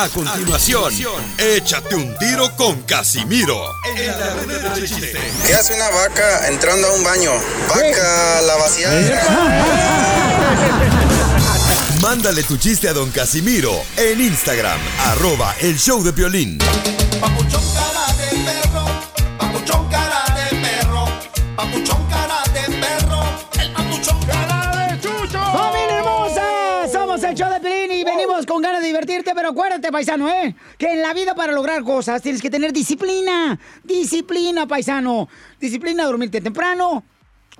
A continuación, échate un tiro con Casimiro. En la ruleta de chiste. ¿Qué hace una vaca entrando a un baño? Vaca la vaciada. Mándale tu chiste a don Casimiro en Instagram, arroba el show de violín. Paisano, ¿eh? Que en la vida para lograr cosas tienes que tener disciplina. Disciplina, paisano. Disciplina, dormirte temprano.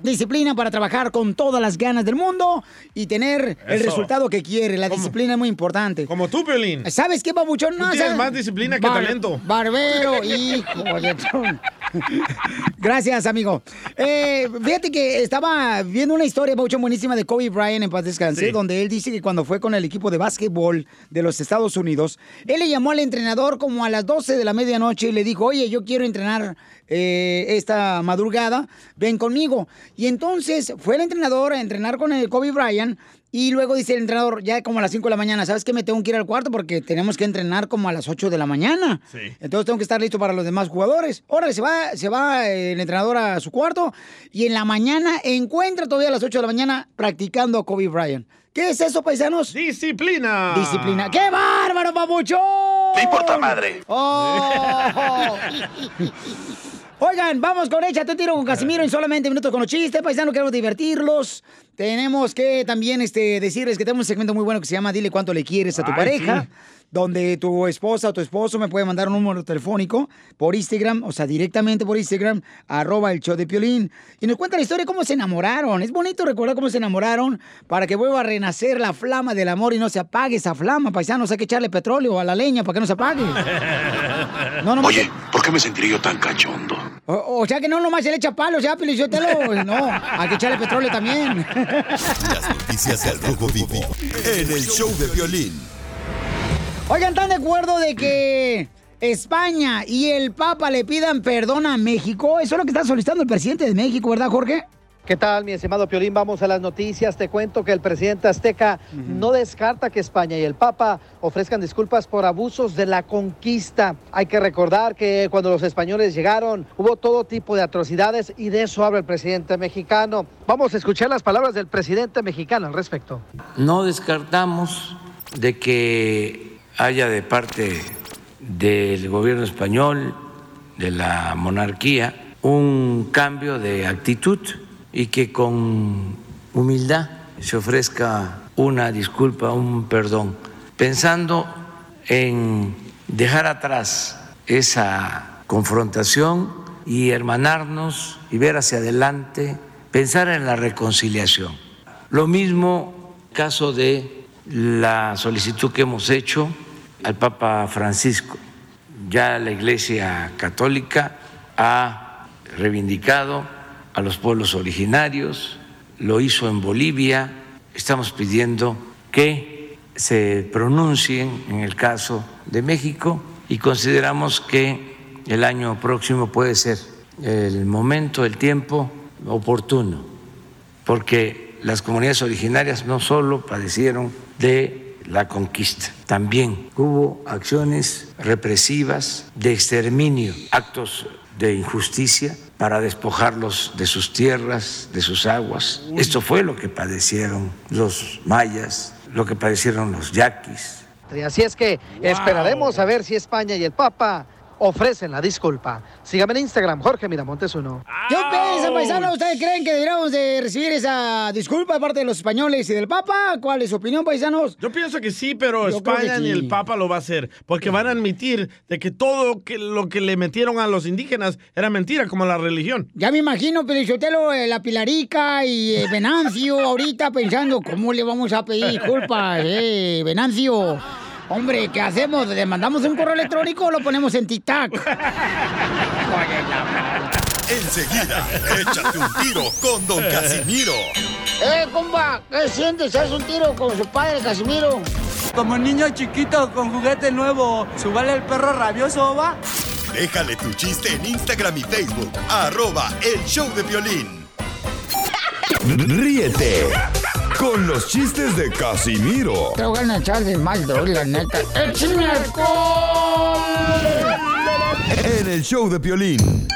Disciplina para trabajar con todas las ganas del mundo y tener el Eso. resultado que quiere. La disciplina es muy importante. Como tú, Piolín. ¿Sabes qué, babuchón? Tú tienes más disciplina que talento. Barbero, hijo de Gracias, amigo. Eh, fíjate que estaba viendo una historia, Babuchón, buenísima de Kobe Bryant en paz descanse, Sí. donde él dice que cuando fue con el equipo de básquetbol de los Estados Unidos, él le llamó al entrenador como a las 12 de la medianoche y le dijo, oye, yo quiero entrenar eh, esta madrugada, ven conmigo. Y entonces fue el entrenador a entrenar con el Kobe Bryant y luego dice el entrenador, ya como a las 5 de la mañana, ¿sabes qué? Me tengo que ir al cuarto porque tenemos que entrenar como a las 8 de la mañana. Entonces tengo que estar listo para los demás jugadores. Ahora se va, se va el entrenador a su cuarto y en la mañana encuentra todavía a las 8 de la mañana practicando a Kobe Bryant. ¿Qué es eso, paisanos? Disciplina. Disciplina. ¡Qué bárbaro, papuchón! Me importa madre. ¡Oh! Oigan, vamos con Échate un tiro con Casimiro en solamente minutos con los chistes. Paisano, queremos divertirlos. Tenemos que también este, decirles que tenemos un segmento muy bueno que se llama Dile cuánto le quieres a tu Ay, pareja. sí. Donde tu esposa o tu esposo me puede mandar un número telefónico por Instagram, o sea, directamente por Instagram, arroba el show de Piolín. Y nos cuenta la historia de cómo se enamoraron. Es bonito recordar cómo se enamoraron para que vuelva a renacer la flama del amor y no se apague esa flama, paisanos. Hay que echarle petróleo a la leña para que no se apague. No, no, Oye, ¿por qué me sentiré yo tan cachondo? O, o sea que no nomás se le echa palo, o sea, Pelichotelo. No, hay que echarle petróleo también. Las noticias del Rojo Vivo en el show de violín. Oigan, ¿están de acuerdo de que España y el Papa le pidan perdón a México? Eso es lo que está solicitando el presidente de México, ¿verdad, Jorge? ¿Qué tal, mi estimado Piolín? Vamos a las noticias. Te cuento que el presidente azteca no descarta que España y el Papa ofrezcan disculpas por abusos de la conquista. Hay que recordar que cuando los españoles llegaron hubo todo tipo de atrocidades y de eso habla el presidente mexicano. Vamos a escuchar las palabras del presidente mexicano al respecto. No descartamos de que haya de parte del gobierno español, de la monarquía, un cambio de actitud y que con humildad se ofrezca una disculpa, un perdón, pensando en dejar atrás esa confrontación y hermanarnos y ver hacia adelante, pensar en la reconciliación. Lo mismo caso de la solicitud que hemos hecho al Papa Francisco. Ya la Iglesia Católica ha reivindicado a los pueblos originarios, lo hizo en Bolivia, estamos pidiendo que se pronuncien en el caso de México y consideramos que el año próximo puede ser el momento, el tiempo oportuno, porque las comunidades originarias no solo padecieron de la conquista, también hubo acciones represivas de exterminio, actos de injusticia para despojarlos de sus tierras, de sus aguas. Esto fue lo que padecieron los mayas, lo que padecieron los yaquis, Así es que esperaremos a ver si España y el Papa ofrecen la disculpa. Sígame en Instagram, Jorge Miramontes uno. ¿Qué piensan, paisanos? ¿Ustedes creen que deberíamos de recibir esa disculpa de parte de los españoles y del Papa? ¿Cuál es su opinión, paisanos? Yo pienso que sí, pero Yo España ni sí. el Papa lo va a hacer, porque van a admitir de que todo que, lo que le metieron a los indígenas era mentira, como la religión. Ya me imagino, Pelichotelo, eh, la Pilarica y eh, Venancio ahorita pensando, ¿cómo le vamos a pedir disculpas, eh, Venancio? Hombre, ¿qué hacemos? ¿Le mandamos un correo electrónico o lo ponemos en TikTok? Enseguida, échate un tiro con don Casimiro. ¡Eh, compa! ¿Qué sientes? ¿Haz un tiro con su padre, Casimiro? Como niño chiquito con juguete nuevo, ¿subale el perro rabioso, va? Déjale tu chiste en Instagram y Facebook, arroba el show de violín. Ríete con los chistes de Casimiro. Te voy a echar de mal, la neta. ¡Échame! En el show de Piolín.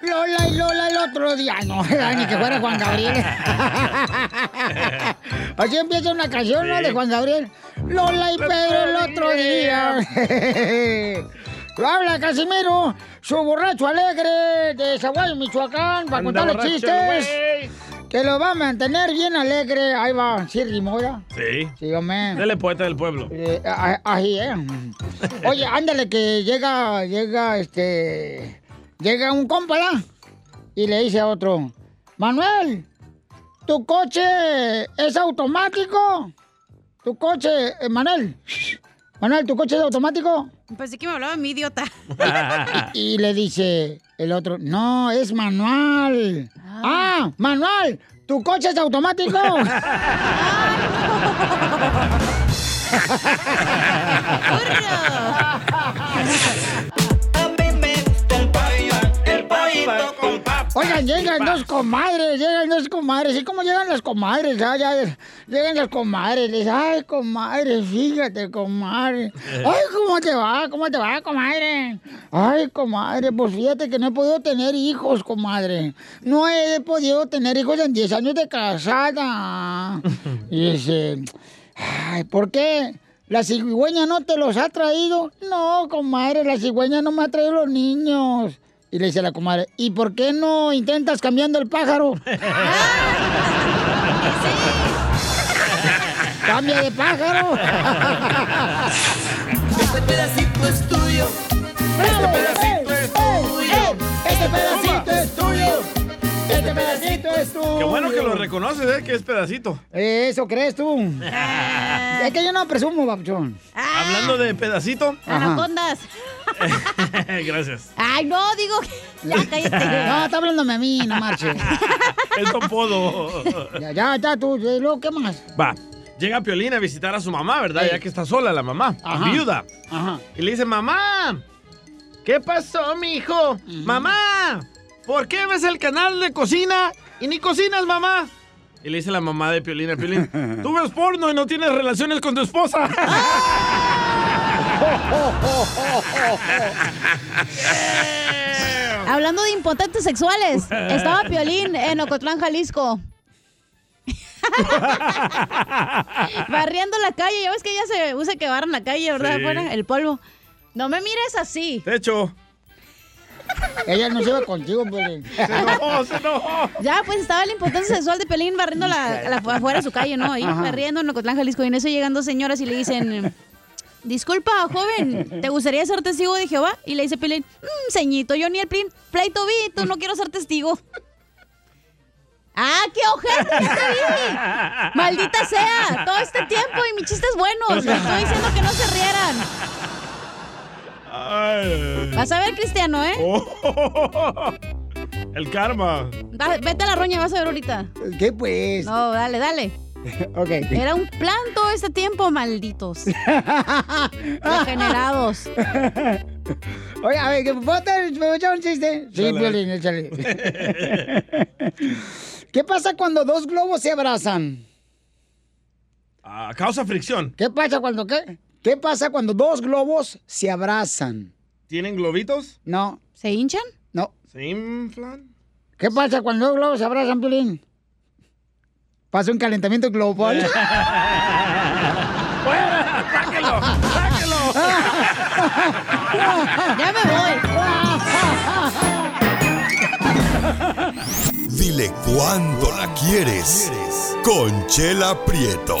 Lola y Lola el otro día. No, ni que fuera Juan Gabriel. Así empieza una canción, ¿no? De Juan Gabriel. Lola y Pedro el otro día. Habla Casimiro, su borracho alegre de Zaguay, Michoacán, para contarle borracho, chistes. güey. Que lo va a mantener bien alegre. Ahí va, sí, Rimora. Sí. Sí, hombre. Dele poeta del pueblo. Eh, Ahí, eh. Oye, ándale, que llega, llega, este. Llega un compa, ¿la? Y le dice a otro: Manuel, ¿tu coche es automático? ¿Tu coche, eh, Manuel? Manuel, ¿tu coche es automático? Pensé que me hablaba mi idiota. Y le dice el otro: No, es manual. Ah, manual, ¿tu coche es automático? Oigan, llegan dos comadres, llegan dos comadres. ¿Y cómo llegan las comadres? Ah, ya, llegan las comadres. Les ay, comadre, fíjate, comadre. Ay, ¿cómo te va? ¿Cómo te va, comadre? Ay, comadre, pues fíjate que no he podido tener hijos, comadre. No he podido tener hijos en 10 años de casada. Y dice, ay, ¿por qué? ¿La cigüeña no te los ha traído? No, comadre, la cigüeña no me ha traído los niños. Y le dice la comadre, ¿y por qué no intentas cambiando el pájaro? ¡Cambia de pájaro! Este pedacito es tuyo. ¡Bravo! pedacito ¡Este pedacito es tuyo! Qué bueno que lo reconoces, ¿eh? Que es pedacito. Eso crees tú. es que yo no presumo, papuchón. Hablando de pedacito. Anacondas. Gracias. Ay, no, digo. Ya cállate. No, está hablándome a mí, no marche. El topodo. Ya, ya, ya, tú. ¿y luego qué más? Va. Llega Piolín a visitar a su mamá, ¿verdad? Ey. Ya que está sola la mamá, Ajá. viuda. Ajá. Y le dice, mamá, ¿qué pasó, mi hijo? Mamá, ¿por qué ves el canal de cocina y ni cocinas, mamá? Y le dice la mamá de Piolín a Piolín, tú ves porno y no tienes relaciones con tu esposa. Hablando de impotentes sexuales, estaba Piolín en Ocotlán, Jalisco. Barriendo la calle, ya ves que ya se usa que barran la calle, ¿verdad? Sí. Afuera, el polvo. No me mires así. De hecho, Ella no se va contigo, pues. se enojó, se enojó. Ya, pues estaba la impotencia sexual de Pelín barriendo la, la- afuera de su calle, ¿no? Ahí barriendo en Ocotlán, Jalisco. Y en eso llegan dos señoras y le dicen... Disculpa, joven, ¿te gustaría ser testigo de Jehová? Y le dice Pelín, mmm, ceñito, yo ni el plin- pleito vi, tú no quiero ser testigo. ¡Ah, qué ojete que te vi! ¡Maldita sea! Todo este tiempo y mis chistes buenos. Les estoy diciendo que no se rieran. Ay. Vas a ver, Cristiano, ¿eh? Oh. El karma. Da- vete a la roña, vas a ver ahorita. ¿Qué pues? No, dale, dale. Ok. Era un plan todo este tiempo, malditos. Degenerados. Oye, a ver, ¿que ¿puedo te- ¿me echar un chiste? Sí, Dale. Piolín, échale. ¿Qué pasa cuando dos globos se abrazan? Ah, causa fricción. ¿Qué pasa cuando qué? ¿Qué pasa cuando dos globos se abrazan? ¿Tienen globitos? No, ¿Se hinchan? no. ¿Se inflan? ¿Qué pasa cuando dos globos se abrazan, Piolín? Pasa un calentamiento global. ¡Fuera! ¡Sáquelo! ¡Sáquelo! Ya me voy. Dile cuándo la quieres. Conchela Prieto.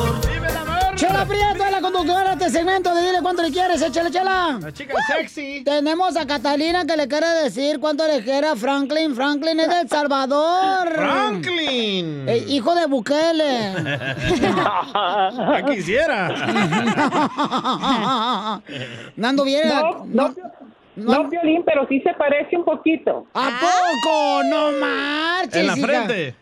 Chela Prieto es la conductora de este segmento de Dile cuánto le quieres, échale, chela. La chica sexy. Tenemos a Catalina que le quiere decir cuánto le quiere a Franklin. Franklin es de El Salvador. Franklin. Eh, hijo de Bukele. Ya quisiera. Nando viera. No, No, Piolín, pero sí se parece un poquito. ¿A poco? No marches, En la hija. frente.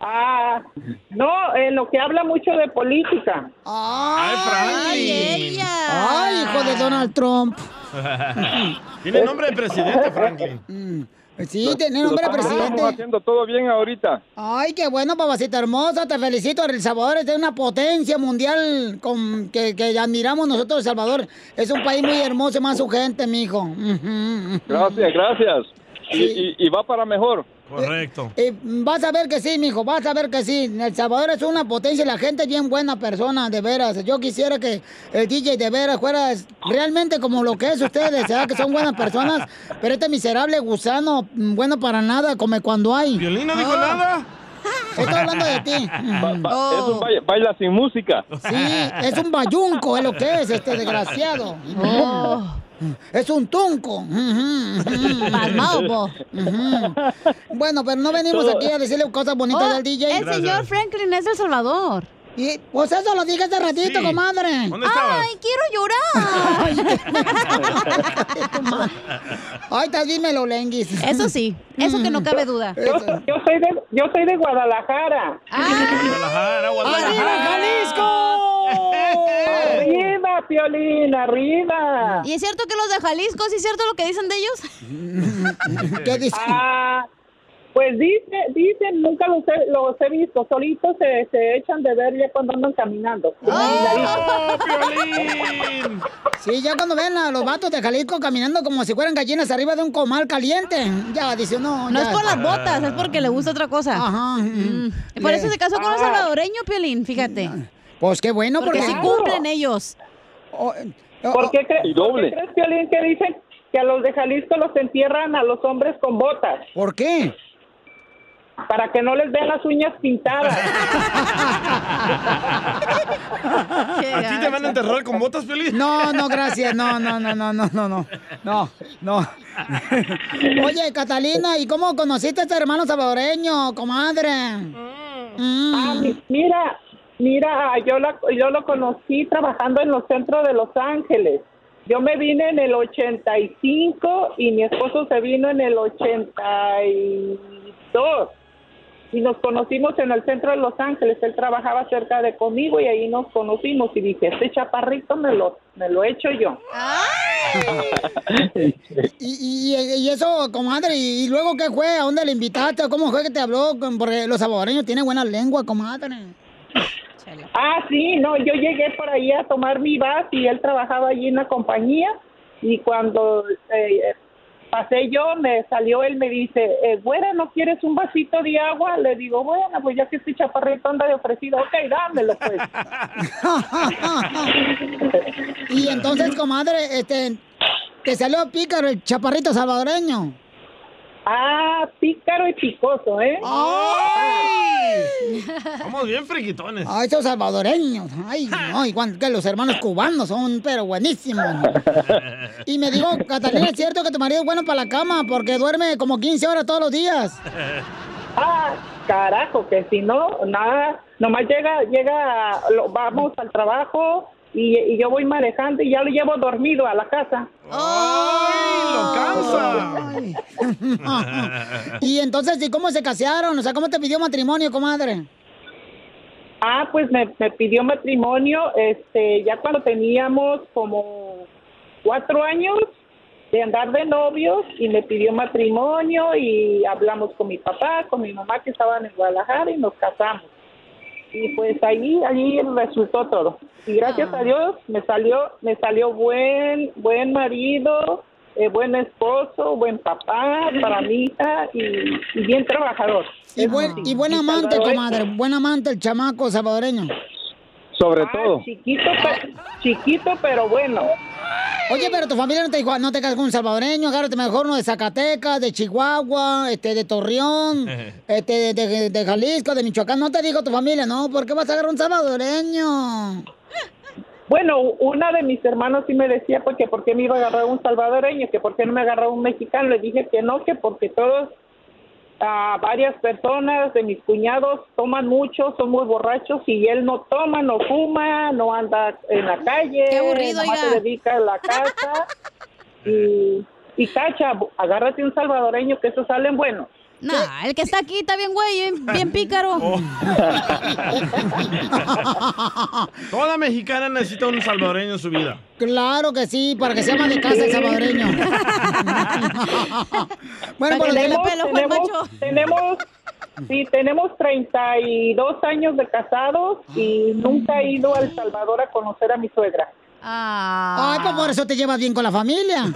Ah, no, en lo que habla mucho de política. Ay, ella. Ay, hijo de Donald Trump. Tiene nombre de presidente, Franklin. Sí, tiene nombre de presidente. Estamos haciendo todo bien ahorita. Ay, qué bueno, papacita hermosa, te felicito. El Salvador es una potencia mundial con, que, que admiramos nosotros, El Salvador. Es un país muy hermoso, más su gente, mijo. Gracias, gracias. Y, y- y va para mejor. Correcto. Eh, vas a ver que sí, mijo, vas a ver que sí. El Salvador es una potencia y la gente es bien buena persona, de veras. Yo quisiera que el DJ de veras fuera realmente como lo que es ustedes, ¿verdad? que son buenas personas, pero este miserable gusano, mm, bueno para nada, come cuando hay. Violín no dijo nada. Estoy hablando de ti. Ba- Es un baila, baila sin música. Sí, es un bayunco, es lo que es, este desgraciado. Oh. Es un tunco. Ujú. Bueno, pero no venimos aquí a decirle cosas bonitas Oh, del DJ. El señor Franklin es del Salvador. Y, pues eso lo dije hace ratito, Sí. comadre. Ay, quiero llorar. Ay, tal dímelo, Lenguis. Eso sí, eso que no cabe duda. Yo, yo soy de, yo soy de Guadalajara. Guadalajara, ¡Arriba, Jalisco! ¡Arriba, Piolín, arriba! ¿Y es cierto que los de Jalisco, sí es cierto lo que dicen de ellos? ¿Qué dicen? Ah, pues dice, dicen, nunca los he, los he visto, solitos se, se echan de ver ya cuando andan caminando. Sí, ya cuando ven a los vatos de Jalisco caminando como si fueran gallinas arriba de un comal caliente, ya dice, no, No ya. es por las botas, es porque le gusta otra cosa. Ajá. Mm. Por eso se casó con un Ah. salvadoreño, Piolín, fíjate. Pues qué bueno, porque porque sí cumplen ellos. ¿Por qué, cre- Y doble. por qué crees, Piolín, que dicen que a los de Jalisco los entierran a los hombres con botas? ¿Por qué? Para que no les vean las uñas pintadas. ¿A ti te van a enterrar con botas, Piolín? No, no, gracias. No, no, no, no, no, no, no. No, no. Oye, Catalina, ¿y cómo conociste a este hermano salvadoreño, comadre? Mm. Ah, mi- mira, mira, yo, la- yo lo conocí trabajando en los centros de Los Ángeles. Yo me vine en el 85 y mi esposo se vino en el 82. Y nos conocimos en el centro de Los Ángeles. Él trabajaba cerca de conmigo y ahí nos conocimos. Y dije, este chaparrito me lo, me lo echo yo. Y, y, y eso, comadre, ¿y, y luego qué fue? ¿A dónde le invitaste? ¿Cómo fue que te habló? Porque los salvadoreños tienen buena lengua, comadre. Ah, sí, no, yo llegué por ahí a tomar mi bus y él trabajaba allí en la compañía y cuando eh, pasé yo, me salió él, me dice, eh, güera, ¿no quieres un vasito de agua? Le digo, bueno, pues ya que este chaparrito anda de ofrecido, ok, dámelo pues. Y entonces, comadre, este, te salió pícaro el chaparrito salvadoreño. Ah, pícaro y picoso, ¿eh? Somos bien friquitones. Ay, esos salvadoreños. Ay, no, igual que los hermanos cubanos son, pero buenísimos. Y me dijo, Catalina, ¿es cierto que tu marido es bueno para la cama? Porque duerme como 15 horas todos los días. Ah, carajo, que si no, nada, nomás llega, llega, lo- vamos al trabajo y, y yo voy manejando y ya lo llevo dormido a la casa. ¡Ay, lo cansa! Y entonces, ¿y cómo se casaron? O sea, ¿cómo te pidió matrimonio, comadre? Ah, pues me, me pidió matrimonio, este, ya cuando teníamos como cuatro años de andar de novios y me pidió matrimonio y hablamos con mi papá, con mi mamá que estaban en Guadalajara y nos casamos. Y pues ahí, ahí resultó todo. Y gracias a Dios me salió, me salió buen, buen marido, eh, buen esposo, buen papá para mi hija y, y bien trabajador. Y buen, y buen amante, salvadoreño. comadre. Buen amante, el chamaco salvadoreño. Sobre Ah, todo. Chiquito, pe- chiquito, pero bueno. Oye, pero tu familia no te dijo, no te casas con un salvadoreño, agárrate mejor uno de Zacatecas, de Chihuahua, este, de Torreón, este, de, de- de Jalisco, de Michoacán. No te dijo tu familia, no, ¿por qué vas a agarrar un salvadoreño? Bueno, una de mis hermanos sí me decía pues, que por qué me iba a agarrar un salvadoreño, que por qué no me agarraba un mexicano. Le dije que no, que porque todos, ah, varias personas de mis cuñados toman mucho, son muy borrachos y él no toma, no fuma, no anda en la calle, Qué aburrido, nomás se dedica a la casa Y, y Cacha, agárrate un salvadoreño que esos salen buenos. No, el que está aquí está bien güey, bien, bien pícaro. Oh. Toda mexicana necesita un salvadoreño en su vida. Claro que sí, para que sea más de casa el salvadoreño. bueno, tenemos, pelo, Juan tenemos, Macho. tenemos, sí, tenemos 32 años de casados y nunca he ido a El Salvador a conocer a mi suegra. Ay, pues por eso te llevas bien con la familia.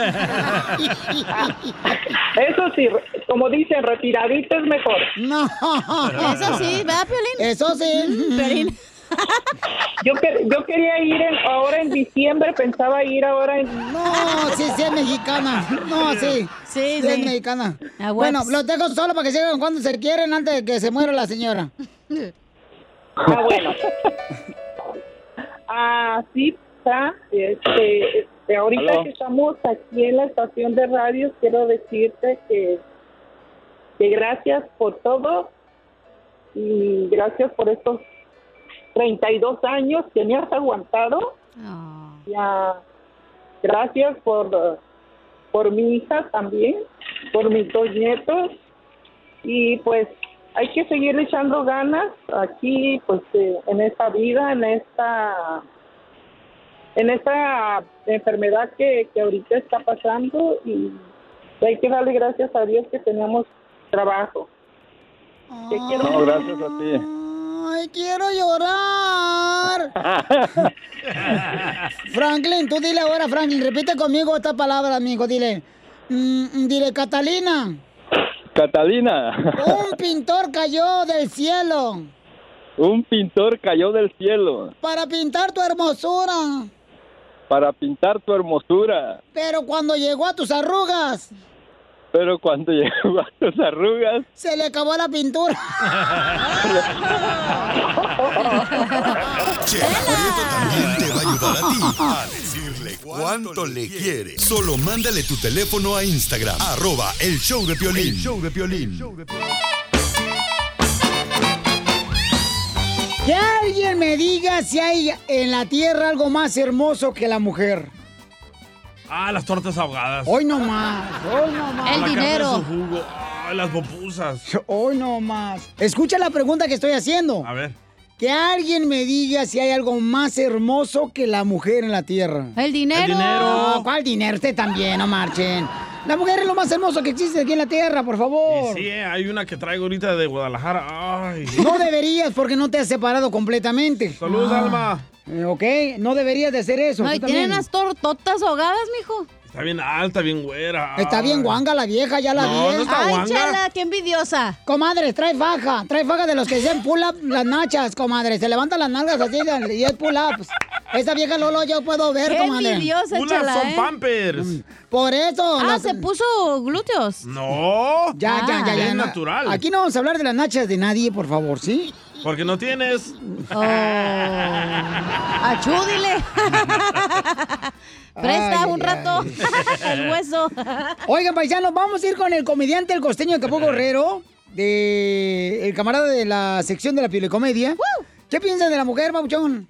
Eso sí, como dicen, retiradito es mejor. No. Eso sí, ¿verdad, Piolín? Eso sí. Piolín. Yo, que- yo quería ir en- ahora en diciembre, pensaba ir ahora en... No, sí, sí es mexicana. No, sí. Sí, es sí. mexicana. Ah, bueno, los dejo solo para que sigan cuando se quieren antes de que se muera la señora. Ah, bueno. Ah, sí, está. Este, este, ahorita Aló. que estamos aquí en la estación de radio, quiero decirte que, que gracias por todo y gracias por estos 32 años que me has aguantado. Ya, gracias por, por mi hija también, por mis dos nietos y pues hay que seguir echando ganas aquí pues eh, en esta vida en esta en esta enfermedad que, que ahorita está pasando y hay que darle gracias a Dios que tenemos trabajo Te quiero No, gracias a ti. Ay, quiero llorar. Franklin, tú dile ahora, Franklin, repite conmigo esta palabra, amigo, dile. Mm, dile, Catalina, Catalina, un pintor cayó del cielo un pintor cayó del cielo para pintar tu hermosura, para pintar tu hermosura, pero cuando llegó a tus arrugas, pero cuando llegó a tus arrugas, se le acabó la pintura. Chela Prieto también te va a ayudar a ti a decirle cuánto le quiere. Solo mándale tu teléfono a Instagram, arroba el show de Piolín. El show de Piolín. Que alguien me diga si hay en la tierra algo más hermoso que la mujer. Ah, las tortas ahogadas. Hoy no más, hoy no más. La carne de su jugo. Ah, las popusas. Hoy no más. Escucha la pregunta que estoy haciendo. A ver. Que alguien me diga si hay algo más hermoso que la mujer en la tierra. El dinero. El dinero. No, ¿cuál dinero? Usted también, no marchen. La mujer es lo más hermoso que existe aquí en la tierra, por favor. Sí, eh, hay una que traigo ahorita de Guadalajara. Ay. No deberías porque no te has separado completamente. Saludos, Ah. Alma. Eh, Ok, no deberías de hacer eso. Tú tienen unas tortotas ahogadas, mijo. Está bien alta, bien güera. Está bien guanga la vieja, ya la No, vi. no está Ay, guanga. chala, qué envidiosa. Comadres, trae faja, trae faja de los que dicen pull up las nachas, comadre. Se levantan las nalgas así y es pull ups. Esa vieja Lolo yo puedo ver, Qué comadre. envidiosa, Unas chala, son ¿eh? pampers. Por eso. Ah, las- se puso glúteos. No. Ya, ya, ya, ya. Es natural. Aquí no vamos a hablar de las nachas de nadie, por favor, ¿sí? Porque no tienes. Oh. Achú, dile. Presta Ay, un ay, rato el hueso. Oigan, paisanos, vamos a ir con el comediante, el costeño de Capó Guerrero, de el camarada de la sección de la piolicomedia. ¿Qué piensan de la mujer, Pabuchón?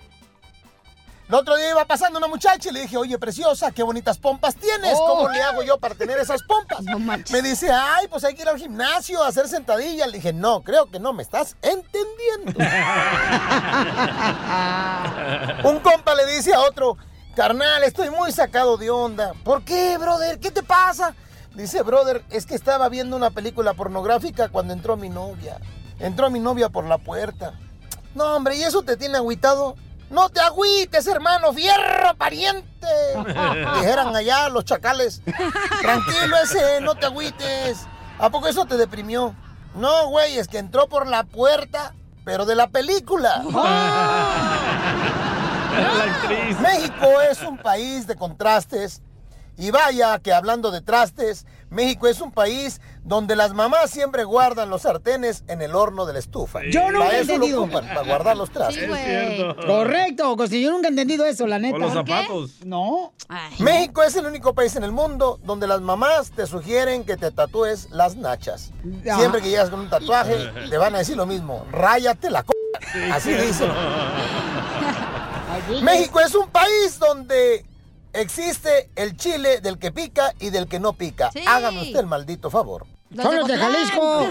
El otro día iba pasando una muchacha y le dije, oye, preciosa, qué bonitas pompas tienes. Oh. ¿Cómo le hago yo para tener esas pompas? me dice, ay, pues hay que ir al gimnasio a hacer sentadillas. Le dije, no, creo que no me estás entendiendo. Un compa le dice a otro, carnal, estoy muy sacado de onda. ¿Por qué, brother? ¿Qué te pasa? Dice, brother, es que estaba viendo una película pornográfica cuando entró mi novia. Entró mi novia por la puerta. No, hombre, ¿y eso te tiene agüitado? No te agüites, hermano, fierro, pariente. Dijeran allá los chacales. Tranquilo ese, no te agüites. ¿A poco eso te deprimió? No, güey, es que entró por la puerta, pero de la película. México es un país de contrastes. Y vaya que hablando de trastes, México es un país donde las mamás siempre guardan los sartenes en el horno de la estufa. Yo nunca Para he eso lo entendido. ocupan, para guardar los trastes. Sí, güey. Correcto, costeño, yo nunca he entendido eso, la neta. O los zapatos. No. Ay, México es el único país en el mundo donde las mamás te sugieren que te tatúes las nachas. Ah. Siempre que llegas con un tatuaje, te van a decir lo mismo. Ráyate la c. Así dicen. México es un país donde existe el chile del que pica y del que no pica. Sí. Hágame usted el maldito favor. Son los de Jalisco.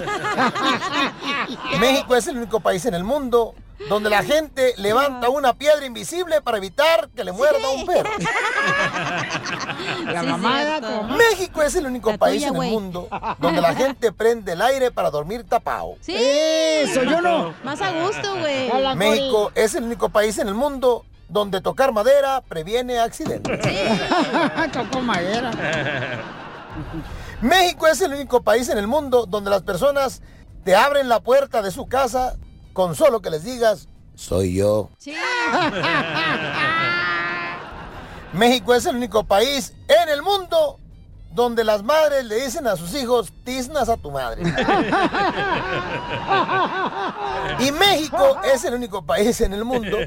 México es el único país en el mundo donde la gente levanta una piedra invisible para evitar que le muerda un perro. La mamada con- México es el único país tuya, en el mundo donde la gente prende el aire para dormir tapado. Sí. Eso, yo no. Más a gusto, güey. México es el único país en el mundo donde tocar madera previene accidentes. Tocó madera. México es el único país en el mundo donde las personas te abren la puerta de su casa con solo que les digas, soy yo. Sí. México es el único país en el mundo donde las madres le dicen a sus hijos, tiznas a tu madre. Y México es el único país en el mundo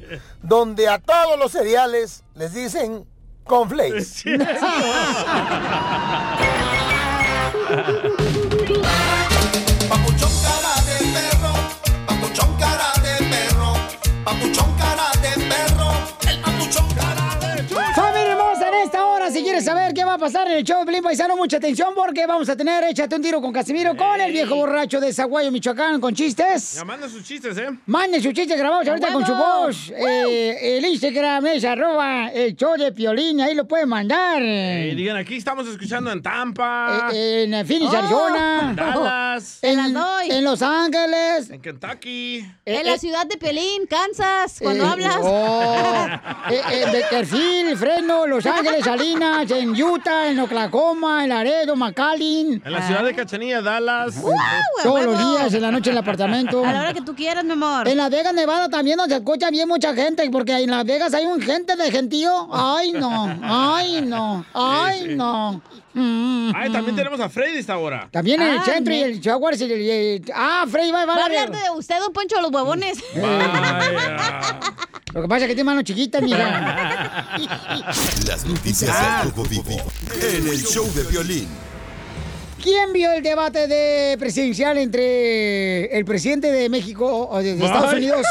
donde a todos los cereales les dicen conflakes. Papuchón cara de perro, papuchón cara de perro, papuchón va a pasar en el show de Pelín Paisano, mucha atención porque vamos a tener Échate un tiro con Casimiro con el viejo borracho de Zaguayo, Michoacán, con chistes. Ya manda sus chistes, ¿eh? Manden sus chistes grabados ahorita con su voz. Eh, el Instagram es arroba el show de Piolín, ahí lo pueden mandar. Y digan, aquí estamos escuchando en Tampa. Eh, en Phoenix, Oh, Arizona. En Dallas. En, en Los Ángeles. En Kentucky. En la ciudad de Pelín, Kansas, cuando Eh, hablas. oh, eh, en Beckerfield, Fresno, Los Ángeles, Salinas, en Utah, en Oklahoma, en Laredo, McAllen. En la ciudad de Cachanilla, Dallas. Todos los días, en la noche en el apartamento. A la hora que tú quieras, mi amor. En Las Vegas, Nevada también nos escucha bien mucha gente, porque en Las Vegas hay un gente de gentío. Ay, no, ay, no, ay, Sí, sí. no. Mm, Ay, mm. también tenemos a Freddy esta hora. También en el Ah, centro y el Jaguars y el... y el- Ah, Freddy va, va, Va a hablar de usted, don Poncho, de los huevones. Lo que pasa es que tiene manos chiquitas, mija. Las noticias Ah. del Rojo Vivo en el show de violín. ¿Quién vio el debate de presidencial entre el presidente de México o de, de Estados. Unidos?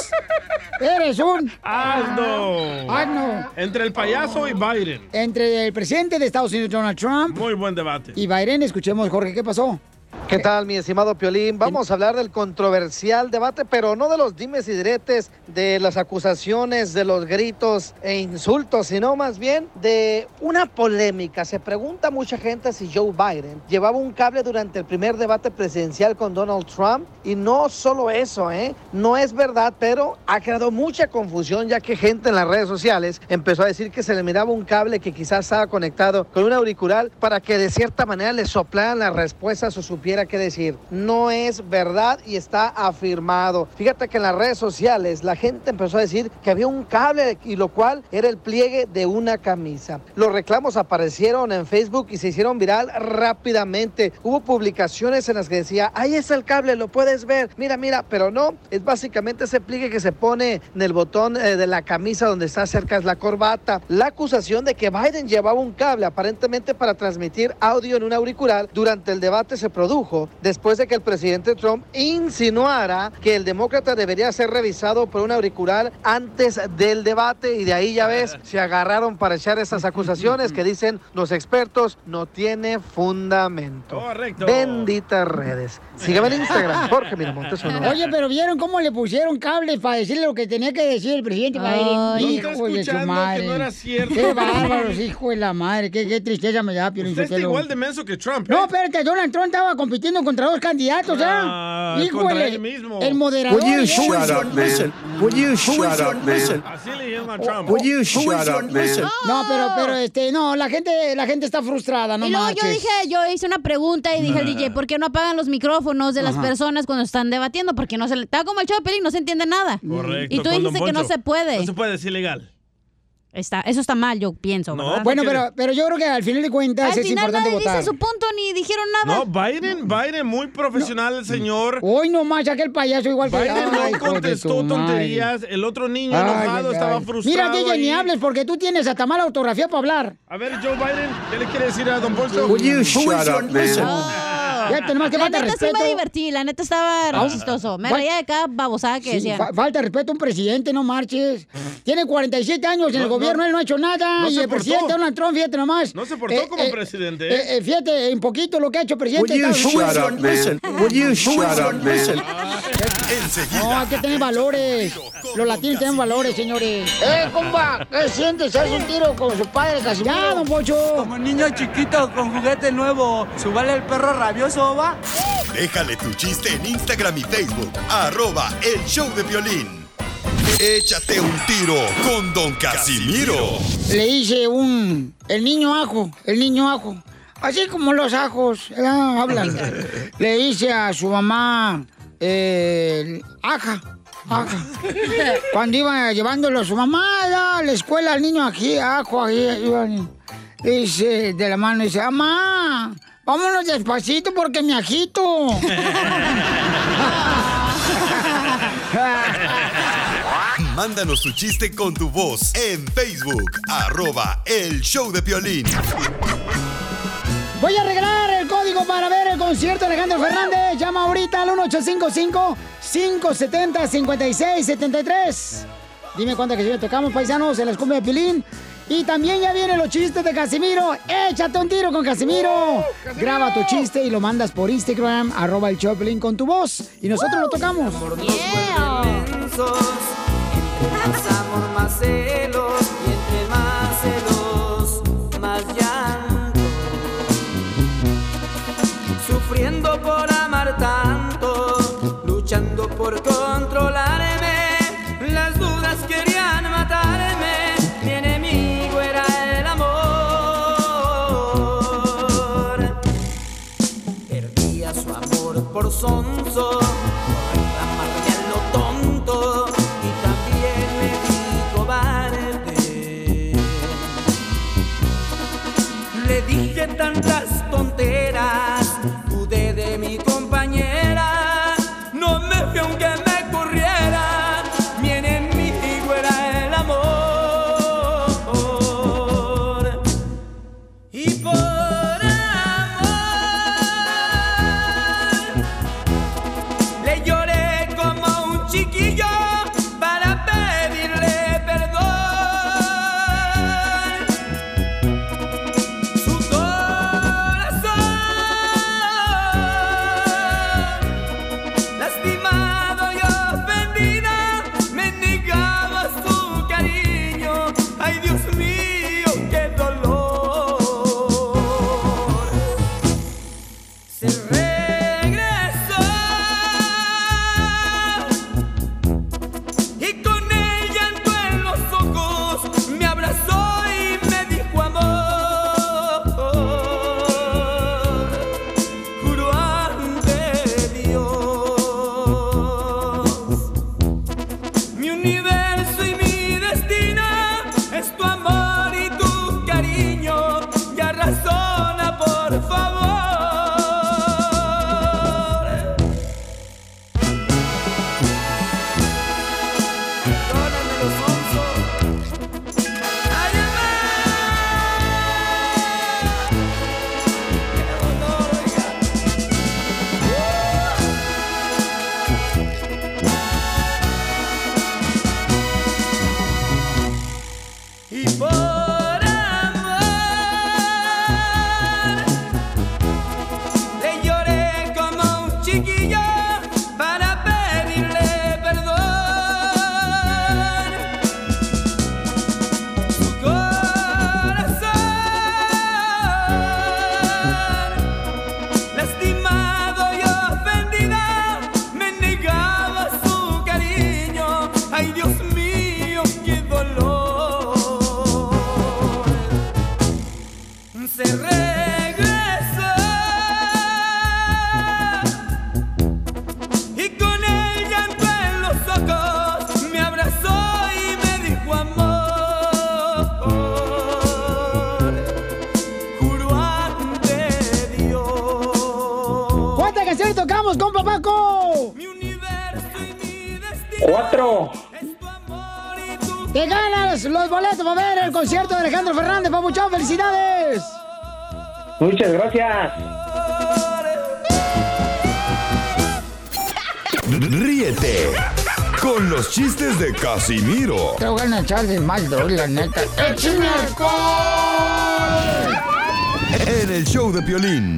Eres un Asno. asno. Entre el payaso y Biden. Entre el presidente de Estados Unidos, Donald Trump, Muy buen debate. y Biden. Escuchemos, Jorge, ¿qué pasó? ¿Qué tal, mi estimado Piolín? Vamos a hablar del controversial debate, pero no de los dimes y diretes, de las acusaciones, de los gritos e insultos, sino más bien de una polémica. Se pregunta mucha gente si Joe Biden llevaba un cable durante el primer debate presidencial con Donald Trump. Y no solo eso, ¿eh? No es verdad, pero ha creado mucha confusión ya que gente en las redes sociales empezó a decir que se le miraba un cable que quizás estaba conectado con un auricular para que de cierta manera le soplaran las respuestas o supiera qué decir. No es verdad y está afirmado. Fíjate que en las redes sociales la gente empezó a decir que había un cable y lo cual era el pliegue de una camisa. Los reclamos aparecieron en Facebook y se hicieron viral rápidamente. Hubo publicaciones en las que decía, ahí está el cable, lo puedes ver, mira, mira, pero no, es básicamente ese pliegue que se pone en el botón eh, de la camisa donde está cerca es la corbata. La acusación de que Biden llevaba un cable aparentemente para transmitir audio en un auricular durante el debate se produjo después de que el presidente Trump insinuara que el demócrata debería ser revisado por un auricular antes del debate y de ahí ya ves, se agarraron para echar esas acusaciones que dicen los expertos no tiene fundamento. Correcto. Benditas redes. Sígueme en Instagram, Jorge Miramontes uno. Oye, pero ¿vieron cómo le pusieron cables para decirle lo que tenía que decir el presidente Ay? ¿No está Hijo de su escuchando madre. que no era cierto? Qué bárbaros, hijo de la madre. Qué, qué tristeza me da, Piolín Usted está igual de menso que Trump. ¿eh? No, espérate, Donald Trump estaba compitiendo contra dos candidatos, ¿ya? Ah, Híjole, contra él mismo. el moderador. Will you ¿eh? shut up, man? Will you shut up, man? Así le llama Trump. Will you shut up, man? No, pero, pero, este, no, la gente, la gente está frustrada, no y luego yo dije, yo hice una pregunta y dije al DJ, ¿por qué no apagan los micrófonos de las Ajá. personas cuando están debatiendo? Porque no se le... Está como el show de Pelín, no se entiende nada. Correcto. Y tú dijiste que no se puede. No se puede, es ilegal. Está, eso está mal, yo pienso, No, ¿verdad? Bueno, pero, pero yo creo que al final de cuentas Al es final importante nadie votar. dice su punto ni dijeron nada. No, Biden, Biden, muy profesional el señor. Hoy nomás aquel payaso igual que... Biden Ay, no contestó tonterías. El otro niño Ay, enojado ay, estaba ay. frustrado. Mira, DJ, ni hables porque tú tienes hasta mala ortografía para hablar. A ver, Joe Biden, ¿qué le quiere decir a Don Poncho? Will you shut up, man? Ya tenemos que la falta neta sí respeto. me divertí, la neta estaba Ah, chistoso. Me reía de cada babosada que Sí, decían. fa- falta respeto a un presidente, no marches. Tiene 47 años en el No, gobierno, no. él no ha hecho nada. No y el presidente. Donald Trump, fíjate nomás. No se portó como presidente, ¿eh? eh, eh, fíjate, en poquito lo que ha hecho el presidente. Will you shut up, man? Will you shut up, man? No, hay que tener valores. Los latinos tienen valores, señores. ¡Eh, compa! ¿Qué sientes? ¿Haz un tiro con su padre, Casimiro? Ya, don Pocho. Como niño chiquito con juguete nuevo, ¿subale el perro rabioso, va? Déjale tu chiste en Instagram y Facebook. Arroba El Show de Violín. Échate un tiro con Don Casimiro. Le hice un... El niño ajo, el niño ajo. Así como los ajos hablan. Le hice a su mamá... Eh, aja. Aja. Cuando iba llevándolo a su mamá a la escuela, el niño aquí, ajo, ahí, iban, dice de la mano, dice, mamá, vámonos despacito porque me agito. Mándanos tu chiste con tu voz en Facebook. Arroba El Show de Violín. Voy a regalar el código para ver el concierto de Alejandro Fernández. Llama ahorita al 1855-570-5673. Dime cuántas canciones tocamos, paisanos, en las cumbias de Pilín. Y también ya vienen los chistes de Casimiro. ¡Échate un tiro con Casimiro! Graba tu chiste y lo mandas por Instagram, arroba el Piolín con tu voz. Y nosotros lo tocamos. Más amor, más celos, y entre más celos, más llanto. Sufriendo por amar tanto, luchando por controlarme, por sonso, ¡Felicidades! Muchas gracias. Ríete con los chistes de Casimiro. Te voy a echar de mal, doy, la neta. ¡Echeme En el show de Piolín.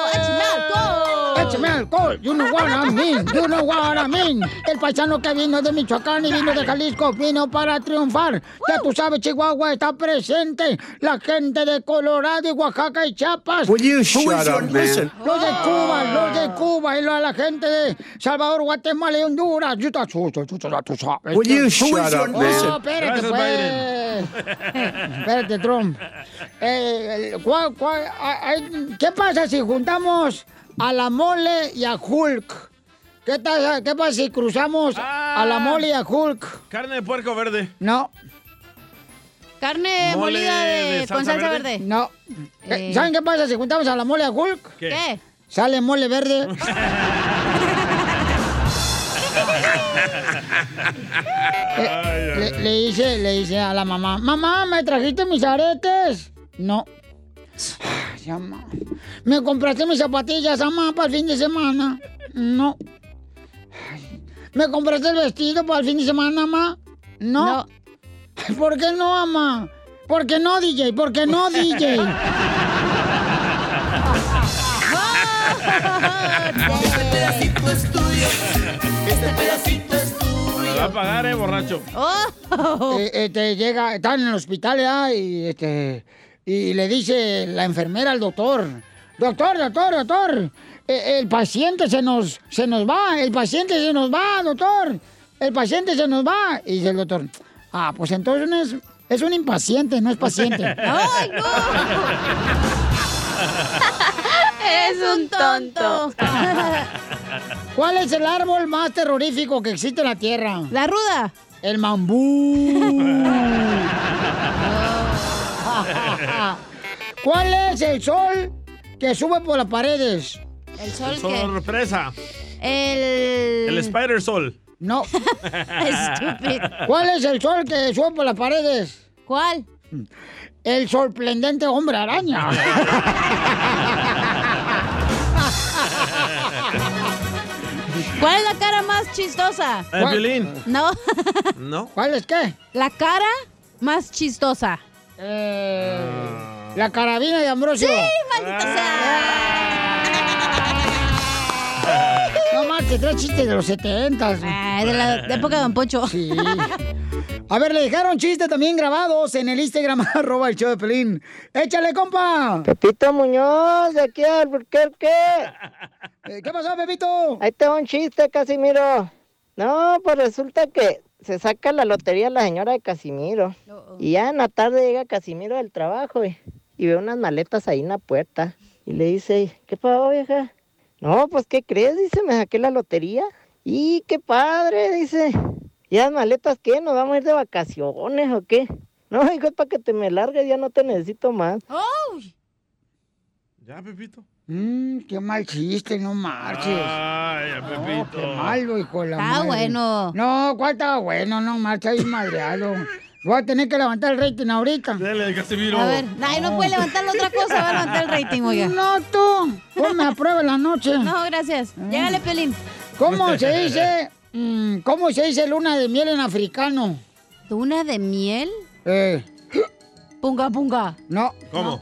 ¡Échame alcohol! You know what I mean. You know what I mean. El paisano que vino de Michoacán y vino de Jalisco vino para triunfar. Ya tú sabes, Chihuahua está presente. La gente de Colorado y Oaxaca y Chiapas. Will you shut up, man? Los de Cuba, los de Cuba y la, la gente de Salvador, Guatemala y Honduras. Yo te asusto, tú, sabes. Will you shut up, No, man? espérate, pues. espérate, Trump. Eh, el- ¿cuál- cuál- a- a- ¿Qué pasa si juntamos a la mole y a Hulk? ¿Qué, tal- qué pasa si cruzamos a la mole y a Hulk? Carne de puerco verde. No. Carne Mole molida de, de con salsa verde. verde. No. Eh. ¿Saben qué pasa si juntamos a la mole y a Hulk? ¿Qué? ¿Qué? Sale mole verde. Eh, le, le dice, le dice a la mamá, mamá, ¿me trajiste mis aretes? No. Ay, mamá. ¿Me compraste mis zapatillas, mamá, para el fin de semana? No. Ay, ¿Me compraste el vestido para el fin de semana, mamá? No. Ay, ¿Por qué no, mamá? ¿Por qué no, DJ? ¿Por qué no, DJ? Este pedacito es tuyo. Este pedacito es Me va a pagar, eh, borracho. Eh, este, llega, está en el hospital ya y este y le dice la enfermera al doctor, doctor, doctor, doctor, eh, el paciente se nos, se nos va, el paciente se nos va, doctor, el paciente se nos va. Y dice el doctor, ah, pues entonces no es, es un impaciente, no es paciente. ¡Ay, no! Eres un tonto. ¿Cuál es el árbol más terrorífico que existe en la Tierra? La ruda. El mambú. ¿Cuál es el sol que sube por las paredes? El sol El que... sorpresa. El... El Spider Sol. No. Estúpido. ¿Cuál es el sol que sube por las paredes? ¿Cuál? El sorprendente hombre araña. ¿Cuál es la cara más chistosa? El violín. No. ¿No? ¿Cuál es qué? La cara más chistosa. Eh, la carabina de Ambrosio. Sí, maldita sea. No más que tres chistes de los setentas. Ah, de la de época de Don Poncho. Sí. A ver, le dejaron chistes también grabados en el Instagram, arroba el show de Pelín. ¡Échale, compa! Pepito Muñoz, de aquí al Burquerque. Eh, ¿Qué pasó, Pepito? Ahí va un chiste, Casimiro. No, pues resulta que se saca la lotería la señora de Casimiro. Y ya en la tarde llega Casimiro del trabajo y, y ve unas maletas ahí en la puerta. Y le dice, ¿qué pasó, vieja? No, pues, ¿qué crees? Dice, me saqué la lotería. Y qué padre, dice. ¿Y las maletas qué? ¿Nos vamos a ir de vacaciones o qué? No, hijo, es para que te me largues, ya no te necesito más. Ya, Pepito. Mmm, qué mal chiste, no marches. Ay, ya, Pepito. Qué malo, hijo de la Está madre. bueno. No, ¿cuál estaba bueno? No, marcha ahí madreado. Voy a tener que levantar el rating ahorita. Dale, Casimiro. A ver, nadie no puede levantar la otra cosa, va a levantar el rating, oiga. No, tú. Ponme a prueba en la noche. No, gracias. Llégale, Pelín. ¿Cómo se dice? mm, ¿Cómo se dice luna de miel en africano? ¿Luna de miel? Eh. Punga, punga. No. ¿Cómo?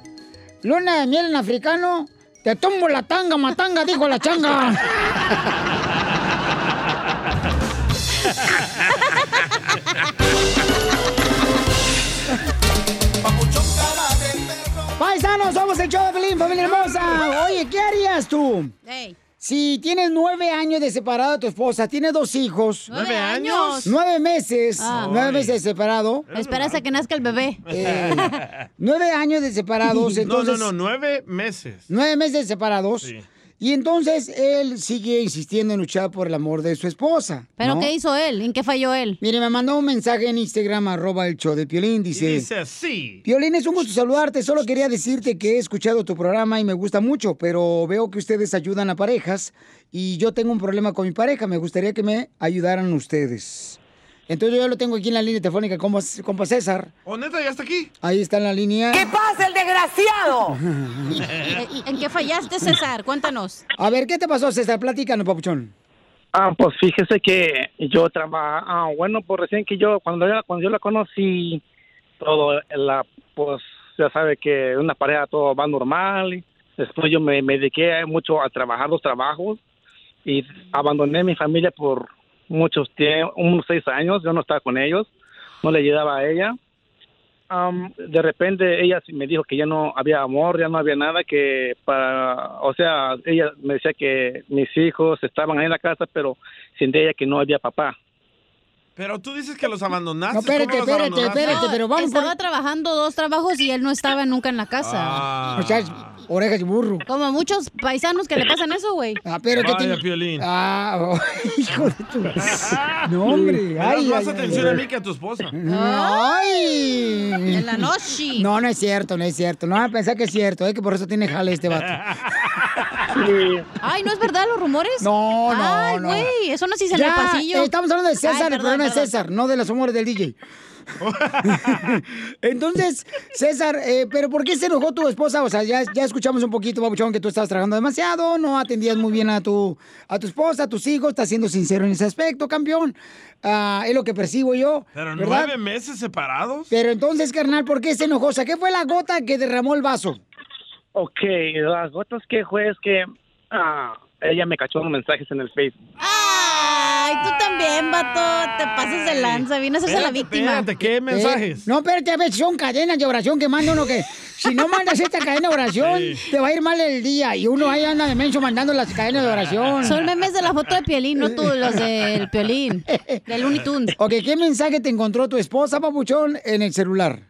Luna de miel en africano. Te tumbo la tanga, matanga, dijo la changa. Paisanos, somos el show de Pelín, familia hermosa. Oye, ¿qué harías tú? Ey. Si tienes nueve años de separado de tu esposa, tienes dos hijos. ¿Nueve años? Nueve meses. Ah. Nueve meses de separado. Esperas a que nazca el bebé. Eh, nueve años de separados, No, entonces. no, no, nueve meses. Nueve meses de separados. Sí. Y entonces él sigue insistiendo en luchar por el amor de su esposa. ¿Pero ¿no? qué hizo él? ¿En qué falló él? Mire, me mandó un mensaje en Instagram, arroba el show de Piolín, dice... Dice así. Piolín, es un gusto saludarte. Solo quería decirte que he escuchado tu programa y me gusta mucho, pero veo que ustedes ayudan a parejas y yo tengo un problema con mi pareja. Me gustaría que me ayudaran ustedes. Entonces yo ya lo tengo aquí en la línea telefónica, compa, compa César. ¿O neta ya está aquí? Ahí está en la línea. ¿Qué pasa, el desgraciado? ¿En- ¿En qué fallaste, César? Cuéntanos. A ver, ¿qué te pasó, César? Platícanos, papuchón. Ah, pues fíjese que yo trabajo, ah, bueno, pues recién que yo, cuando yo, cuando yo la conocí, todo, la, pues ya sabe que una pareja todo va normal. y Después yo me, me dediqué mucho a trabajar los trabajos y abandoné mi familia por muchos tiempos, unos seis años, yo no estaba con ellos, no le ayudaba a ella. Am, de repente ella me dijo que ya no había amor, ya no había nada que para, o sea, ella me decía que mis hijos estaban ahí en la casa, pero sin ella que no había papá. Pero tú dices que los abandonaste. No, espérate, ¿Cómo los espérate, abandonaste? espérate, pero vamos Estaba trabajando dos trabajos y él no estaba nunca en la casa. Ah. O sea, orejas de burro. Como muchos paisanos que le pasan eso, güey. Ah, pero ¿qué Vaya, tiene? Piolín. Ah, oh, hijo de tu... No, hombre. Ay, más ay, atención ay. a mí que a tu esposa. Ay. En la noche. No, no es cierto, no es cierto. No van a pensar que es cierto, ¿eh? que por eso tiene jale este vato. Ay, ¿no es verdad los rumores? No, no, Ay, no. güey, eso no se dice en el pasillo. Estamos hablando de César, Ay, el programa de. César, no de los humores del DJ. Entonces, César, eh, ¿pero por qué se enojó tu esposa? O sea, ya, ya escuchamos un poquito, Babuchón, que tú estabas trabajando demasiado, no atendías muy bien a tu, a tu esposa, a tus hijos, estás siendo sincero en ese aspecto, campeón. Ah, es lo que percibo yo. Pero ¿verdad? nueve meses separados. Pero entonces, carnal, ¿por qué se enojó? O sea, ¿qué fue la gota que derramó el vaso? Ok, las gotas que fue es que ah, ella me cachó unos mensajes en el Facebook. Ay, tú también, vato. Te pasas de lanza. Vienes a ser la víctima. ¿qué mensajes? Eh, no, espérate, a ver, son cadenas de oración que manda uno que... Si no mandas esta cadena de oración, Sí. te va a ir mal el día. Y uno ahí anda de menso mandando las cadenas de oración. Son memes de la foto de Piolín, no tú, los del Piolín. Del Looney Tunes. Ok, ¿qué mensaje te encontró tu esposa, papuchón, en el celular?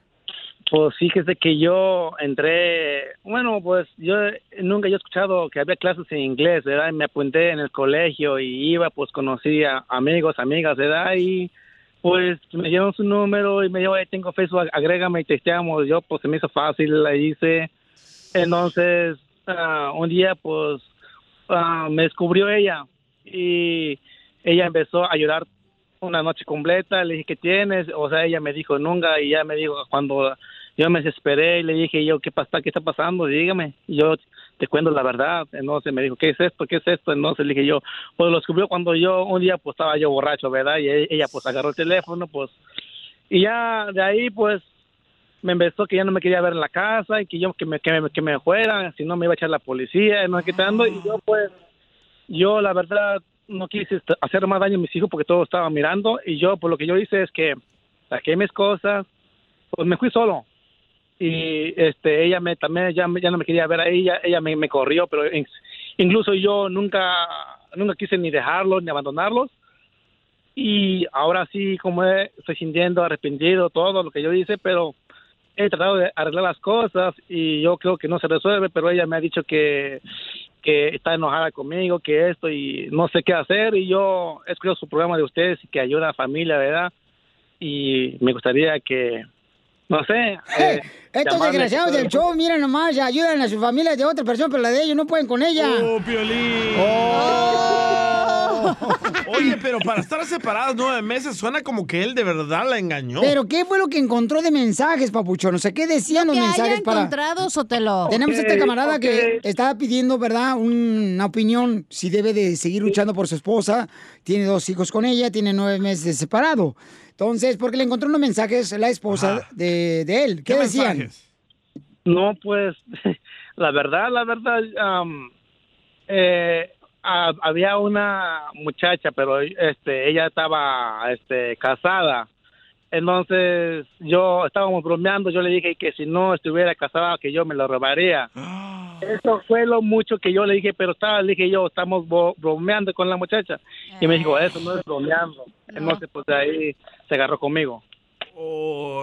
Pues fíjese que yo entré, bueno, pues yo nunca he escuchado que había clases en inglés, ¿verdad? Y me apunté en el colegio y iba, pues conocí a amigos, amigas, ¿verdad? Y pues me dieron su número y me dijo, "Hey, tengo Facebook, agrégame y testeamos. Yo, pues se me hizo fácil, la hice. Entonces, ah, un día, pues, ah, me descubrió ella y ella empezó a llorar una noche completa, le dije, ¿qué tienes? O sea, ella me dijo, nunca, y ya me dijo, cuando yo me desesperé y le dije, yo, ¿qué pasa? ¿Qué está pasando? Dígame, Y yo te cuento la verdad. Entonces me dijo, ¿qué es esto? ¿Qué es esto? Entonces le dije yo, pues lo descubrió cuando yo, un día, pues estaba yo borracho, ¿verdad? Y e- ella, pues agarró el teléfono, pues, y ya de ahí, pues, me empezó que ya no me quería ver en la casa y que yo que me, que me, que me fuera, si no me iba a echar la policía, no sé qué tanto, y yo pues, yo la verdad no quise hacer más daño a mis hijos porque todos estaban mirando y yo pues lo que yo hice es que saqué mis cosas, pues me fui solo y este ella me también ya, ya no me quería ver a ella, ella me, me corrió, pero in- incluso yo nunca nunca quise ni dejarlos ni abandonarlos y ahora sí como estoy sintiendo arrepentido todo lo que yo hice, pero he tratado de arreglar las cosas y yo creo que no se resuelve, pero ella me ha dicho que que está enojada conmigo, que esto y no sé qué hacer y yo he escuchado su programa de ustedes y que ayuda a la familia, ¿verdad? Y me gustaría que, no sé, eh, Estos llamarle- desgraciados del show, miren nomás, ayudan a sus familias de otra persona, pero la de ellos no pueden con ella. ¡Oh, Piolín! Oye, pero para estar separados nueve meses suena como que él de verdad la engañó. Pero ¿qué fue lo que encontró de mensajes, papuchón? O sea, ¿qué decían los que mensajes haya para...? encontrado, Sotelo. Tenemos a este camarada que estaba pidiendo, ¿verdad? Una opinión, si debe de seguir luchando por su esposa. Tiene dos hijos con ella, tiene nueve meses separado. Entonces, porque le encontró unos mensajes la esposa de, de él. ¿Qué, decían? No, pues, la verdad, la verdad, am, eh, ha- había una muchacha, pero este, ella estaba este, casada. Entonces, yo estábamos bromeando, yo le dije que si no estuviera casada, que yo me lo robaría. Eso fue lo mucho que yo le dije, pero estaba, le dije yo, estamos bo- bromeando con la muchacha. Y me dijo, eso no es bromeando. Entonces, pues de ahí se agarró conmigo.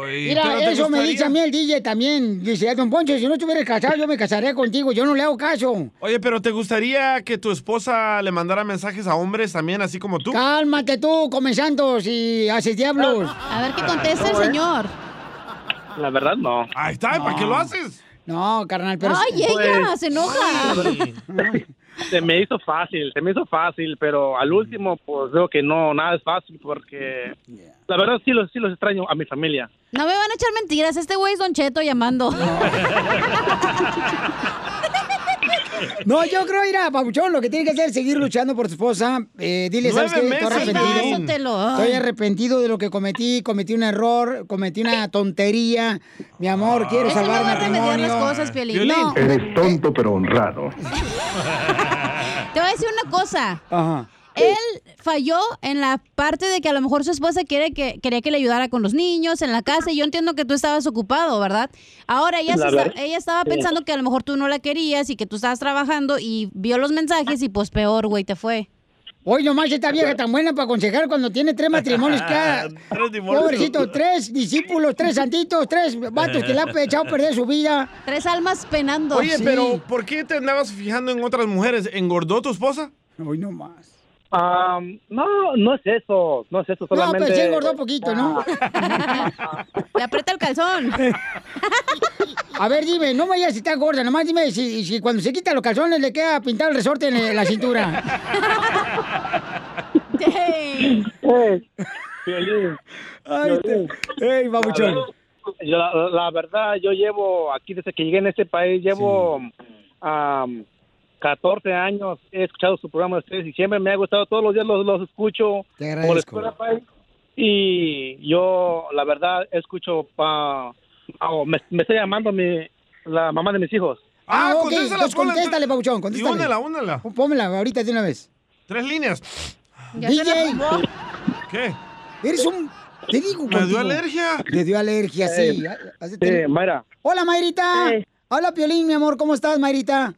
Mira, ¿pero te eso me dice a mí el DJ también. Dice, don Poncho, si no estuvieras casado, yo me casaría contigo. Yo no le hago caso. Oye, pero ¿te gustaría que tu esposa le mandara mensajes a hombres también, así como tú? Cálmate tú, comenzando, si haces diablos. A ver qué contesta el señor. La verdad, no. Ahí está, ¿para qué lo haces? No, carnal, pero... Ay, ella se enoja. Se me hizo fácil, se me hizo fácil, pero al último, pues veo que no, nada es fácil porque la verdad sí los, sí los extraño a mi familia. No me van a echar mentiras. Este güey es Don Cheto llamando. No, yo creo, mira, Pabuchón, lo que tiene que hacer es seguir luchando por tu esposa. Eh, dile, ¿sabes qué? Estoy arrepentido. Estoy arrepentido de lo que cometí. Cometí un error, cometí una tontería. Mi amor, quiero Eso no salvar va a remediar matrimonio. las cosas, Piolín. No. Eres tonto pero honrado. Te voy a decir una cosa. Ajá. Él falló en la parte de que a lo mejor su esposa quiere que, quería que le ayudara con los niños en la casa y yo entiendo que tú estabas ocupado, ¿verdad? Ahora ella, La se está- verdad, ella estaba sí. pensando que a lo mejor tú no la querías y que tú estabas trabajando y vio los mensajes y pues peor, güey, te fue. Hoy nomás esta vieja tan buena para aconsejar cuando tiene tres matrimonios cada... Pobrecito, tres discípulos, tres santitos, tres vatos que le han echado a perder su vida. Tres almas penando. Oye, pero ¿por qué te andabas fijando en otras mujeres? ¿Engordó tu esposa? Hoy no Am, no, no es eso, no es eso, No, solamente... pero sí engordó poquito, ¿no? Le aprieta el calzón. A ver, dime, no me vayas si está gorda, nomás dime si, si cuando se quita los calzones le queda pintado el resorte en la cintura. Ay, ey, babuchón. La, la verdad, yo llevo aquí desde que llegué en este país, llevo am, 14 años, he escuchado su programa de ustedes y siempre me ha gustado, todos los días los, los escucho Te por agradezco. Spotify. y yo, la verdad, escucho, pa, oh, me, me está llamando mi, la mamá de mis hijos. Ah, ok, entonces ponla en contéstale, Y contéstale. únela, únela. Pónmela ahorita de una vez. Tres líneas. DJ, ¿Qué? eres un... Te digo ¿Me dio alergia? Le dio alergia, sí. Eh, Mayra. Hola, Mayrita. Hola, Piolín, mi amor. ¿Cómo estás, Mayrita?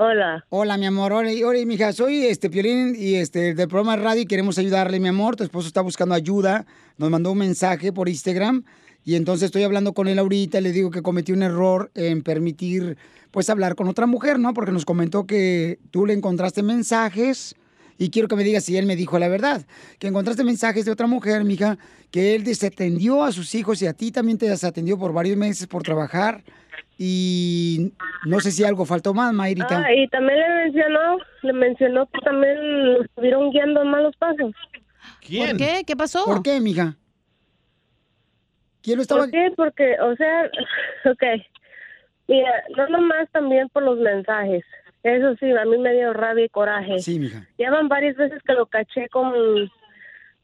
Hola. Hola, mi amor. Hola, hola, mija. Soy este Piolín y este del programa radio y queremos ayudarle, mi amor. Tu esposo está buscando ayuda. Nos mandó un mensaje por Instagram y entonces estoy hablando con él ahorita. Le digo que cometí un error en permitir, pues, hablar con otra mujer, ¿no? Porque nos comentó que tú le encontraste mensajes y quiero que me digas si él me dijo la verdad. Que encontraste mensajes de otra mujer, mija, que él desatendió a sus hijos y a ti también te desatendió por varios meses por trabajar. Y no sé si algo faltó más, Mayrita. Ah, y también le mencionó, le mencionó que también lo estuvieron guiando en malos pasos. ¿Por qué? ¿Qué pasó? ¿Por qué, mija? ¿Quién lo estaba...? ¿Por qué? Porque, o sea, ok. Mira, no nomás también por los mensajes. Eso sí, a mí me dio rabia y coraje. Sí, mija. Ya van varias veces que lo caché con...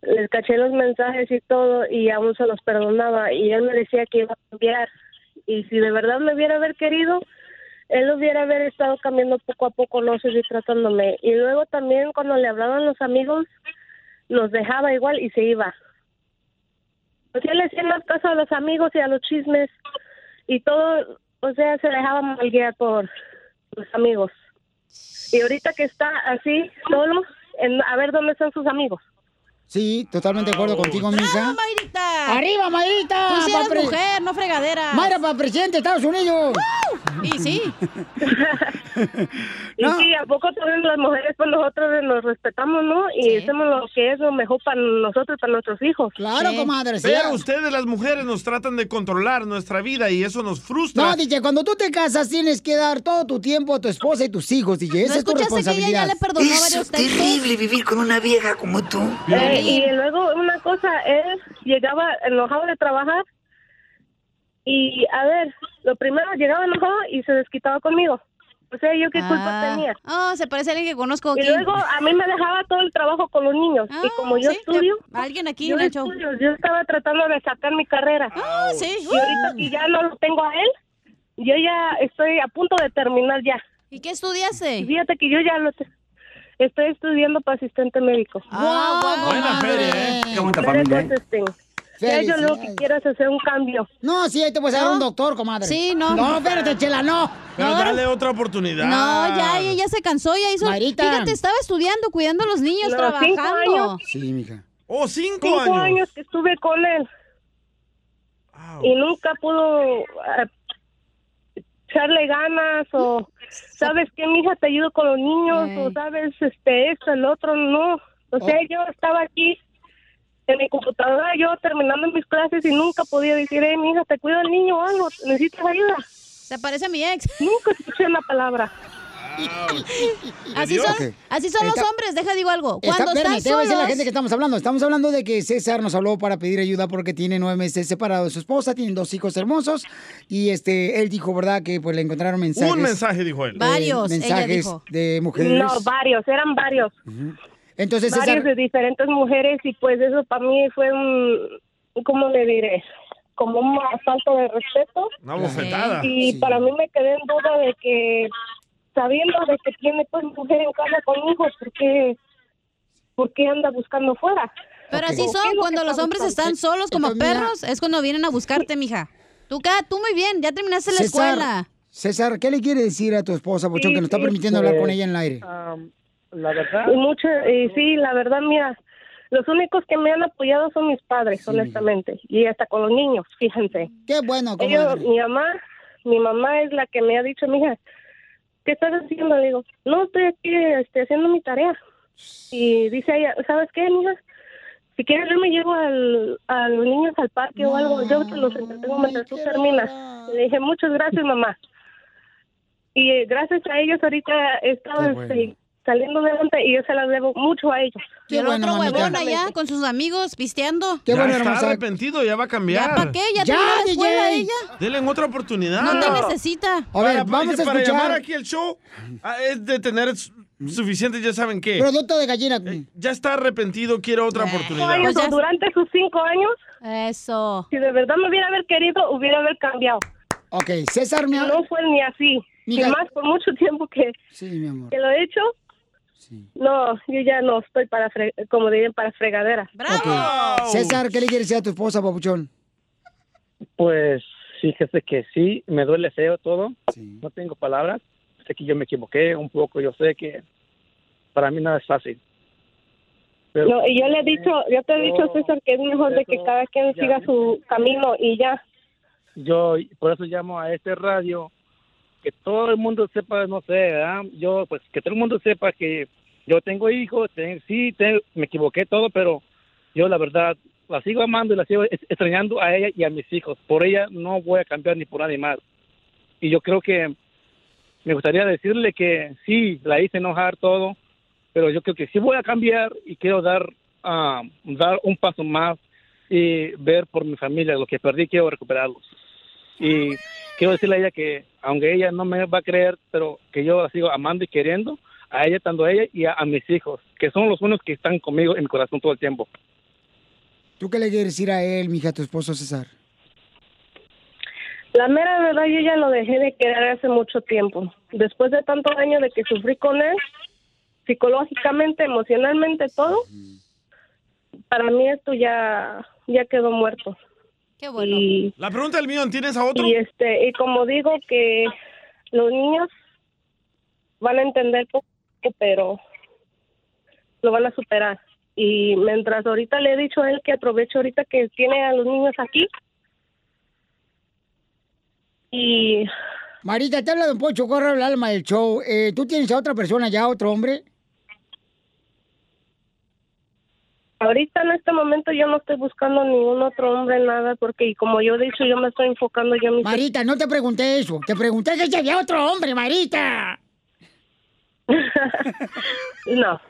Les caché los mensajes y todo y aún se los perdonaba y él me decía que iba a cambiar. Y si de verdad me hubiera haber querido, él hubiera haber estado cambiando poco a poco, no seguir tratándome. Y luego también cuando le hablaban los amigos, nos dejaba igual y se iba. O sea, le hacía más caso a los amigos y a los chismes y todo, o sea, se dejaba mal por los amigos. Y ahorita que está así, solo, en, a ver dónde están sus amigos. Sí, totalmente de acuerdo contigo, mija. Mayrita! ¡Arriba, Mayrita! Tú sí Pa' eres mujer, no fregadera. Mayra para presidente de Estados Unidos. Y sí. Y sí, ¿a poco también las mujeres, pues nosotros nos respetamos, ¿no? Y hacemos lo que es lo mejor para nosotros y para nuestros hijos. Pero ustedes, las mujeres, nos tratan de controlar nuestra vida y eso nos frustra. No, DJ, cuando tú te casas tienes que dar todo tu tiempo a tu esposa y tus hijos, DJ. Esa es tu responsabilidad. Es terrible vivir con una vieja como tú. Eh, y luego una cosa, él llegaba enojado de trabajar y, a ver, lo primero llegaba enojado y se desquitaba conmigo. O sea, ¿yo qué culpa Ah. tenía? Oh, se parece a alguien que conozco Y luego a mí me dejaba todo el trabajo con los niños. y como yo sí, estudio... alguien aquí yo estudio, yo estaba tratando de sacar mi carrera. Ah, sí. Y ahorita que ya no lo tengo a él, yo ya estoy a punto de terminar ya. ¿Y qué estudiaste? Fíjate que yo ya lo... te- Estoy estudiando para asistente médico. Ah, Buena feria, ¿eh? Qué bonita familia, ¿eh? Ya yo lo que quiero es hacer un cambio. No, sí, ahí te puedes dar un doctor, comadre. Sí, no. No, espérate, chela, no. Pero No, dale otra oportunidad. No, ya, ella ya se cansó, ya hizo. Mayrita. Fíjate, estaba estudiando, cuidando a los niños, cinco trabajando. años. Sí, mija. Oh, cinco, cinco años. años que estuve con él. Y nunca pudo eh, echarle ganas o, ¿sabes qué, mija? Te ayudo con los niños o, ¿sabes? Este, esto, el otro, no. O sea, yo estaba aquí en mi computadora, yo terminando mis clases y nunca podía decir, hey, mija, te cuido el niño o algo, necesitas ayuda. Se parece a mi ex. Nunca escuché una palabra. Así son, así son los Está- hombres, deja digo algo. Está- Cuando espérame, están te voy a decir a la solos, gente que estamos hablando. Estamos hablando de que César nos habló para pedir ayuda porque tiene nueve meses separado de su esposa, tienen dos hijos hermosos y este él dijo, ¿verdad? Que pues le encontraron mensajes. Un mensaje, dijo él. eh, Varios, ella mensajes dijo. de mujeres. No, varios, eran varios. Entonces, varios César, de diferentes mujeres y pues eso para mí fue un, ¿cómo le diré? Como un asalto de respeto. Una bofetada. Y para mí me quedé en duda de que, sabiendo de que tiene pues mujer en casa con hijos, ¿por qué, por qué anda buscando fuera? Pero así ¿Qué es son, cuando los hombres buscando? están solos como Entonces, mira- perros, es cuando vienen a buscarte, mija. Tú, tú muy bien, ya terminaste la César, escuela. César, ¿qué le quiere decir a tu esposa, Bochón, Sí, que nos está sí, permitiendo hablar con ella en el aire? la verdad. Y mucho, y sí, la verdad, mira, los únicos que me han apoyado son mis padres, honestamente, y hasta con los niños, fíjense. Qué bueno, Ellos, mi mamá, mi mamá es la que me ha dicho, mija, ¿qué estás haciendo? Le digo, no, estoy aquí este, haciendo mi tarea. Y dice ella, ¿sabes qué, mija? Si quieres, yo me llevo al, a los niños al parque o algo, yo te los entretengo mientras tú terminas. Le dije, muchas gracias, mamá. Y eh, gracias a ellos ahorita he estado este, saliendo adelante y yo se las debo mucho a ellos. Y el otro huevón allá con sus amigos pisteando. ya está arrepentido, ya va a cambiar. ¿Ya para qué? ¿Ya, Ya, terminó la escuela ella? Denle en otra oportunidad. No te necesita. A ver, Para- vamos a para escuchar. llamar aquí el show ah, es de tener su- suficiente, ya saben qué. Producto de gallina. Ya está arrepentido, quiere otra oportunidad. años, o durante sus cinco años. Eso. Si de verdad me hubiera haber querido, hubiera haber cambiado. Ok, César, mi No fue ni así. Y más por mucho tiempo que, Sí, mi amor. que lo he hecho. No, yo ya no estoy para, fre- como dirían, para fregadera. César, ¿qué le quieres decir a tu esposa, papuchón? Pues fíjese que sí, me duele feo todo. No tengo palabras. Sé que yo me equivoqué un poco. Yo sé que para mí nada es fácil. Pero- No, y yo le he dicho, yo te he dicho, César, que es mejor de que cada quien siga su camino y ya. yo por eso llamo a este radio que todo el mundo sepa no sé ¿verdad? yo pues que todo el mundo sepa que yo tengo hijos ten- sí me equivoqué todo pero yo la verdad la sigo amando y la sigo extrañando a ella y a mis hijos. Por ella no voy a cambiar ni por nadie más. Y yo creo que me gustaría decirle que sí la hice enojar todo pero yo creo que sí voy a cambiar y quiero dar ah, dar un paso más y ver por mi familia. Lo que perdí quiero recuperarlos. Y quiero decirle a ella que aunque ella no me va a creer pero que yo la sigo amando y queriendo a ella tanto a ella y a, a mis hijos que son los únicos que están conmigo en mi corazón todo el tiempo ¿Tú qué le quieres decir a él, mija, a tu esposo César? La mera verdad, yo ya lo dejé de querer hace mucho tiempo. Después de tantos años de que sufrí con él, psicológicamente, emocionalmente, todo, para mí esto ya, ya quedó muerto. Qué bueno. Y, La pregunta del mío, ¿tienes a otro? y este, y como digo que los niños van a entender poco, pero lo van a superar. Y mientras ahorita le he dicho a él que aproveche ahorita que tiene a los niños aquí. Y Marita, te habla Don Pocho, corre el alma del show. Eh, ¿Tú tienes a otra persona ya, otro hombre? Ahorita en este momento yo no estoy buscando ningún otro hombre, nada, porque y como yo he dicho, yo me estoy enfocando yo en mi... Marita, no te pregunté eso. Te pregunté que si había otro hombre, Marita. no.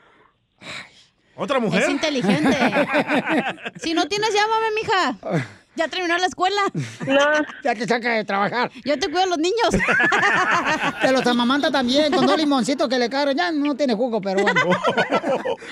¿Otra mujer? Es inteligente. si no tienes, llámame, mija. Ya terminó la escuela. No. Ya te saca de trabajar. Yo te cuido a los niños. Te los amamanta también con dos limoncitos que le caen. Ya no tiene jugo, pero bueno.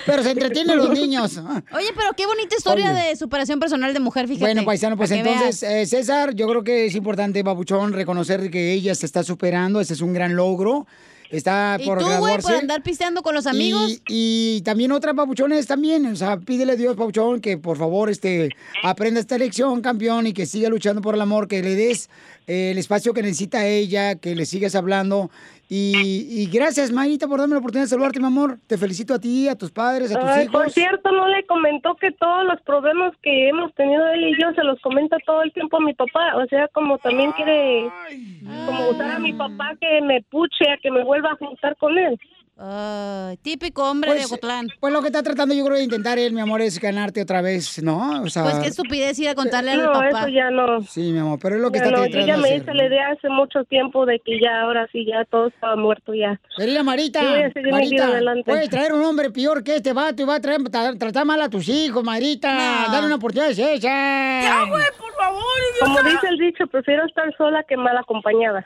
Pero se entretienen los niños. Oye, pero qué bonita historia Oye. de superación personal de mujer, fíjate. Bueno, paisano, pues que entonces, eh, César, yo creo que es importante, Babuchón, reconocer que ella se está superando. Ese es un gran logro. Está Y por tú, güey, graduarse. por andar pisteando con los amigos. Y, y también otras papuchones también, o sea, pídele a Dios, papuchón, que por favor este, aprenda esta lección, campeón, y que siga luchando por el amor, que le des eh, el espacio que necesita ella, que le sigas hablando. Y, y gracias, Mayita, por darme la oportunidad de saludarte, mi amor. Te felicito a ti, a tus padres, a tus Ay, hijos. por cierto, no le comentó que todos los problemas que hemos tenido él y yo se los comenta todo el tiempo a mi papá. O sea, como también quiere como usar a mi papá que me puche, a que me vuelva a juntar con él. Típico hombre de Ocotlán. Pues lo que está tratando yo creo de intentar él, mi amor, es ganarte otra vez, ¿no? O sea, Pues qué estupidez ir a contarle al No, papá. eso ya no. Sí, mi amor, pero es lo que Ya está no, yo tratando ya me hacer. hice la idea hace mucho tiempo de que ya, ahora sí, ya todo estaba muerto ya. Querida Marita, Sí, Marita, puedes traer un hombre peor que este vato y va a traer, tra- tratar mal a tus hijos, Marita. No. Dale una oportunidad a César. Ya, güey, por favor. Como dice el dicho, prefiero estar sola que mal acompañada.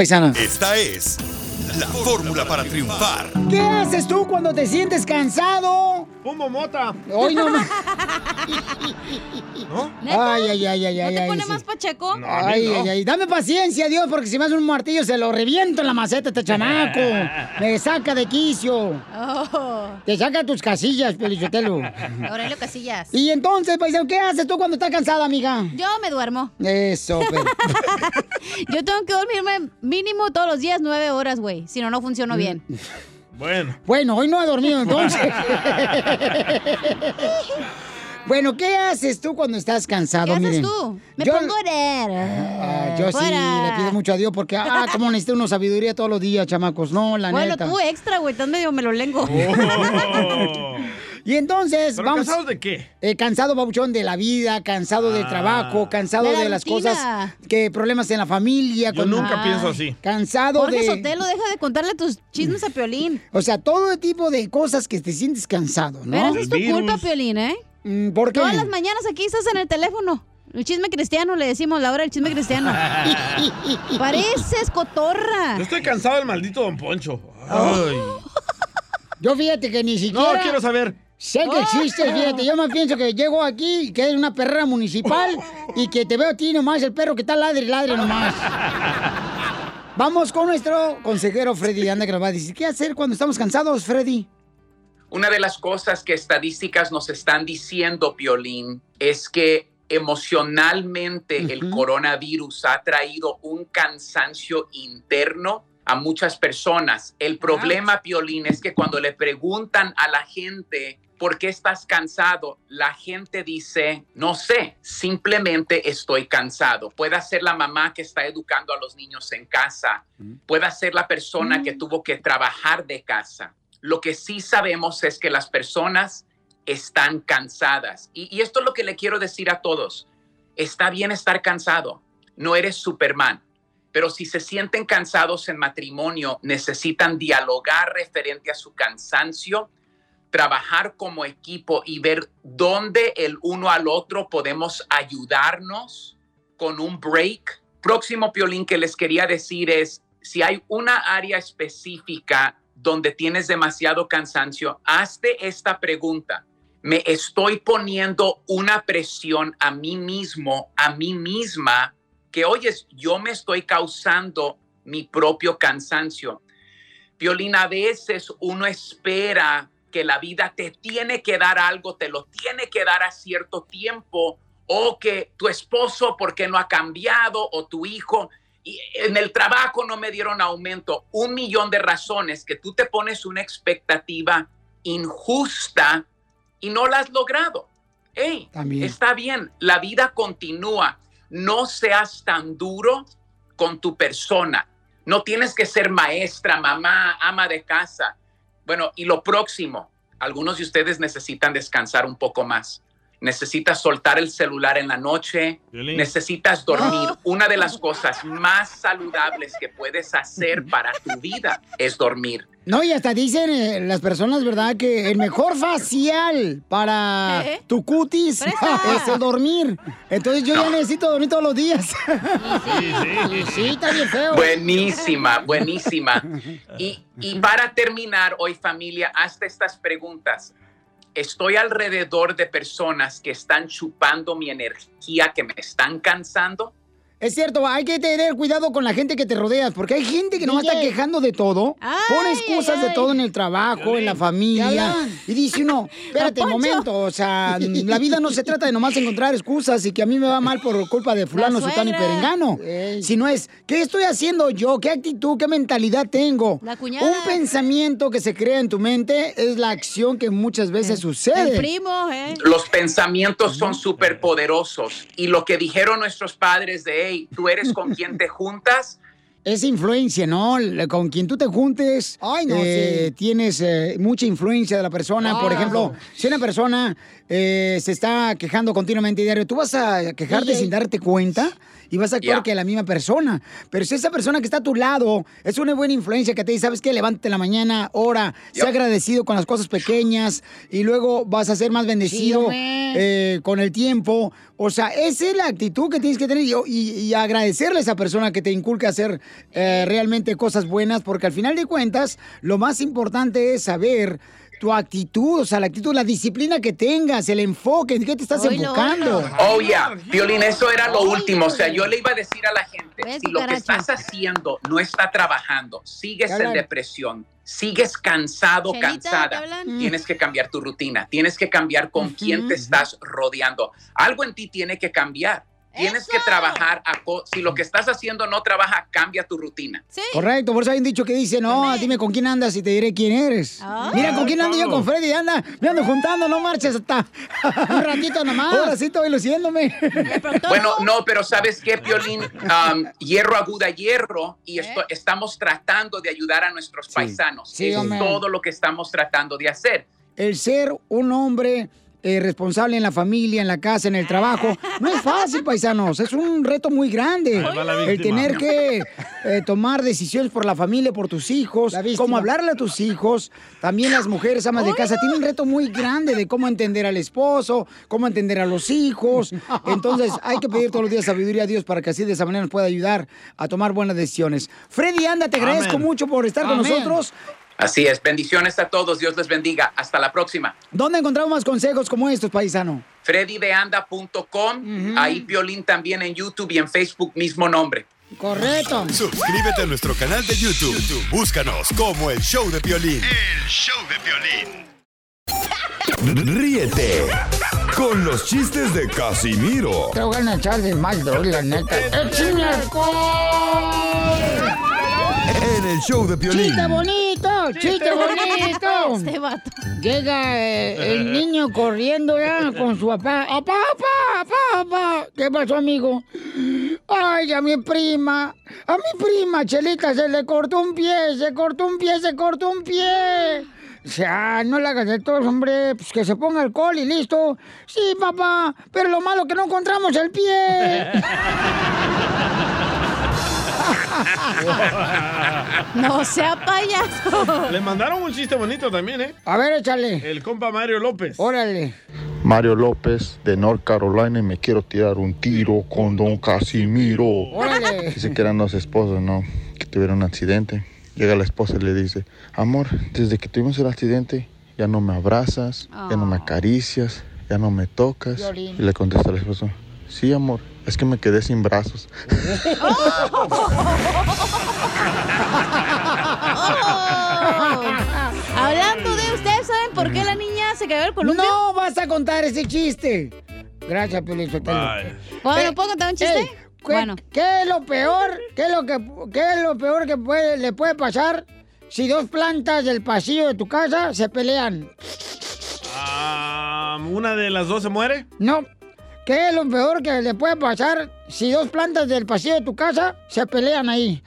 paisana. Esta es la fórmula para triunfar. ¿Qué haces tú cuando te sientes cansado? Fumo mota. Hoy no más. ¿No? Ay, ay, ay, ay, ay. ¿No te ay, pone sí. más pacheco? Ay, ay, ay. Dame paciencia, Dios, porque si me hace un martillo se lo reviento en la maceta este chamaco. Me saca de quicio. Oh. Te saca tus casillas, Pelichotelo. Aurelio Casillas. Y entonces, paisano, ¿qué haces tú cuando estás cansada, amiga? Yo me duermo. Eso, pues. Yo tengo que dormirme mínimo todos los días nueve horas, güey. Si no, no funciono bien. Bueno. Bueno, hoy no he dormido entonces. bueno, ¿qué haces tú cuando estás cansado? ¿Qué haces Miren, tú? Me yo- pongo a orar. Ah, yo sí le pido mucho a Dios porque, ah, como necesito una sabiduría todos los días, chamacos. No, la Bueno, neta. tú extra, güey. Estás medio me lo lengo. Y entonces, ¿Pero vamos. cansados de qué? Eh, cansado, babuchón, de la vida, cansado del trabajo, cansado De de, la las cosas, que problemas en la familia. Yo nunca pienso así. Cansado Jorge de... Sotelo, deja de contarle tus chismes a Piolín. O sea, todo tipo de cosas que te sientes cansado, ¿no? Pero esa es tu culpa, Piolín, ¿eh? Mm, ¿Por qué? Todas las mañanas aquí estás en el teléfono. El chisme cristiano, le decimos la hora del chisme cristiano. Pareces cotorra. Yo estoy cansado del maldito Don Poncho. Ay. Yo fíjate que ni siquiera... No, quiero saber. Sé que existe, fíjate, yo más pienso que llego aquí, que es una perrera municipal y que te veo a ti nomás, el perro que está ladre y ladre nomás. Vamos con nuestro consejero Freddy Anda que nos va a decir qué hacer cuando estamos cansados, Freddy. Una de las cosas que estadísticas nos están diciendo, Piolín, es que emocionalmente el coronavirus ha traído un cansancio interno a muchas personas. El problema, Piolín, es que cuando le preguntan a la gente por qué estás cansado, la gente dice, no sé, simplemente estoy cansado. Puede ser la mamá que está educando a los niños en casa, puede ser la persona que tuvo que trabajar de casa. Lo que sí sabemos es que las personas están cansadas. Y, y esto es lo que le quiero decir a todos. Está bien estar cansado. No eres Superman. Pero si se sienten cansados en matrimonio, necesitan dialogar referente a su cansancio, trabajar como equipo y ver dónde el uno al otro podemos ayudarnos con un break. Próximo piolín que les quería decir es, si hay una área específica donde tienes demasiado cansancio, hazte esta pregunta. ¿Me estoy poniendo una presión a mí mismo, a mí misma, que oyes, yo me estoy causando mi propio cansancio? Violín, a veces uno espera que la vida te tiene que dar algo, te lo tiene que dar a cierto tiempo, o que tu esposo, porque no ha cambiado, o tu hijo, y en el trabajo no me dieron aumento, un millón de razones que tú te pones una expectativa injusta y no la has logrado. Hey, está bien, la vida continúa. No seas tan duro con tu persona. No tienes que ser maestra, mamá, ama de casa. Bueno, y lo próximo, algunos de ustedes necesitan descansar un poco más. Necesitas soltar el celular en la noche, necesitas dormir. Una de las cosas más saludables que puedes hacer para tu vida es dormir. No, y hasta dicen eh, las personas, ¿verdad? Que el mejor facial para ¿Eh? tu cutis es el dormir. Entonces yo ya necesito dormir todos los días. Sí, sí, sí, está bien feo. Buenísima, buenísima. Y, y para terminar hoy, familia, hazte estas preguntas. Estoy alrededor de personas que están chupando mi energía, que me están cansando. Es cierto, hay que tener cuidado con la gente que te rodeas, porque hay gente que nomás está DJ. quejando de todo, pone excusas de todo en el trabajo, en la familia, y dice uno, espérate un momento, o sea, la vida no se trata de nomás encontrar excusas y que a mí me va mal por culpa de fulano, La sutano y perengano, sino es, ¿qué estoy haciendo yo? ¿Qué actitud, qué mentalidad tengo? La cuñada. Un pensamiento que se crea en tu mente es la acción que muchas veces sucede. El primo, ¿eh? Los pensamientos son súper poderosos y lo que dijeron nuestros padres de, tú eres con quien te juntas, Es influencia, ¿no? Con quien tú te juntes, eh, tienes eh, mucha influencia de la persona. Por ejemplo, si una persona eh, se está quejando continuamente diario, tú vas a quejarte DJ. sin darte cuenta y vas a actuar Ya. que la misma persona. Pero si esa persona que está a tu lado es una buena influencia que te dice, ¿sabes qué? Levántate en la mañana, ora, sea agradecido con las cosas pequeñas y luego vas a ser más bendecido eh, con el tiempo. O sea, esa es la actitud que tienes que tener y, y- y agradecerle a esa persona que te inculca hacer eh, realmente cosas buenas, porque al final de cuentas, lo más importante es saber tu actitud, o sea, la actitud, la disciplina que tengas, el enfoque, ¿en qué te estás enfocando? Oh, yeah. Violín, eso era lo último. O sea, yo le iba a decir a la gente, si lo que estás haciendo no está trabajando, sigues ¿Te en depresión, sigues cansado, Chelita, ¿te cansada, hablan? tienes que cambiar tu rutina, tienes que cambiar con quién te estás rodeando. Algo en ti tiene que cambiar. Tienes que trabajar, a co- si lo que estás haciendo no trabaja, cambia tu rutina. Correcto, por eso hay un dicho que dice, no, dime con quién andas y te diré quién eres. Mira con quién ando yo, con Freddy, anda, me ando juntando, no marches hasta un ratito nomás. Ahora sí estoy luciéndome. Bueno, no, pero ¿sabes qué, Piolín? Um, hierro aguda hierro y esto, estamos tratando de ayudar a nuestros paisanos. Sí, es hombre. todo lo que estamos tratando de hacer. el ser un hombre eh, responsable en la familia, en la casa, en el trabajo, no es fácil, paisanos. Es un reto muy grande. El tener que eh, tomar decisiones por la familia, por tus hijos, cómo hablarle a tus hijos. También las mujeres amas de casa tienen un reto muy grande de cómo entender al esposo, cómo entender a los hijos. Entonces hay que pedir todos los días sabiduría a Dios para que así de esa manera nos pueda ayudar a tomar buenas decisiones. Freddy, anda, te agradezco Amén. mucho por estar con nosotros. Así es. Bendiciones a todos. Dios les bendiga. Hasta la próxima. ¿Dónde encontramos más consejos como estos, paisano? freddydeanda.com. Ahí Piolín también en YouTube y en Facebook, mismo nombre. Correcto. Suscríbete a nuestro canal de YouTube. YouTube, Búscanos como el show de Piolín. El show de violín. Ríete con los chistes de Casimiro Te voy a echar de mal, la neta. ¡Échame en el show de Piolín. ¡Chiste bonito! ¡Chiste bonito! Este vato. Llega eh, el niño corriendo ya con su papá. ¡Papá, papá, papá! ¿Qué pasó, amigo? Ay, a mi prima, a mi prima Chelita se le cortó un pie, se cortó un pie, se cortó un pie. O sea, no le hagas de todos, hombre, pues que se ponga alcohol y listo. Sí, papá, pero lo malo que no encontramos el pie. No sea payaso. Le mandaron un chiste bonito también, ¿eh? A ver, échale. El compa Mario López. Órale. Mario López de North Carolina y me quiero tirar un tiro con Don Casimiro. Órale. Dice que eran dos esposos, ¿no? Que tuvieron un accidente. Llega la esposa y le dice, amor, desde que tuvimos el accidente ya no me abrazas, ya no me acaricias, ya no me tocas. Violín. Y le contesta al esposo, sí, amor, es que me quedé sin brazos. Hablando de ustedes, ¿saben por qué la niña se cayó el columpio? No vas a contar ese chiste. Gracias, Piolín Sotelo. ¿Puedo, Eh, ¿Puedo contar un chiste? ey, ¿Qué, qué es lo peor? ¿Qué es lo que qué es lo peor que puede, le puede pasar si dos plantas del pasillo de tu casa se pelean? Ah, ¿Una de las dos se muere? No. ¿Qué es lo peor que le puede pasar si dos plantas del pasillo de tu casa se pelean ahí?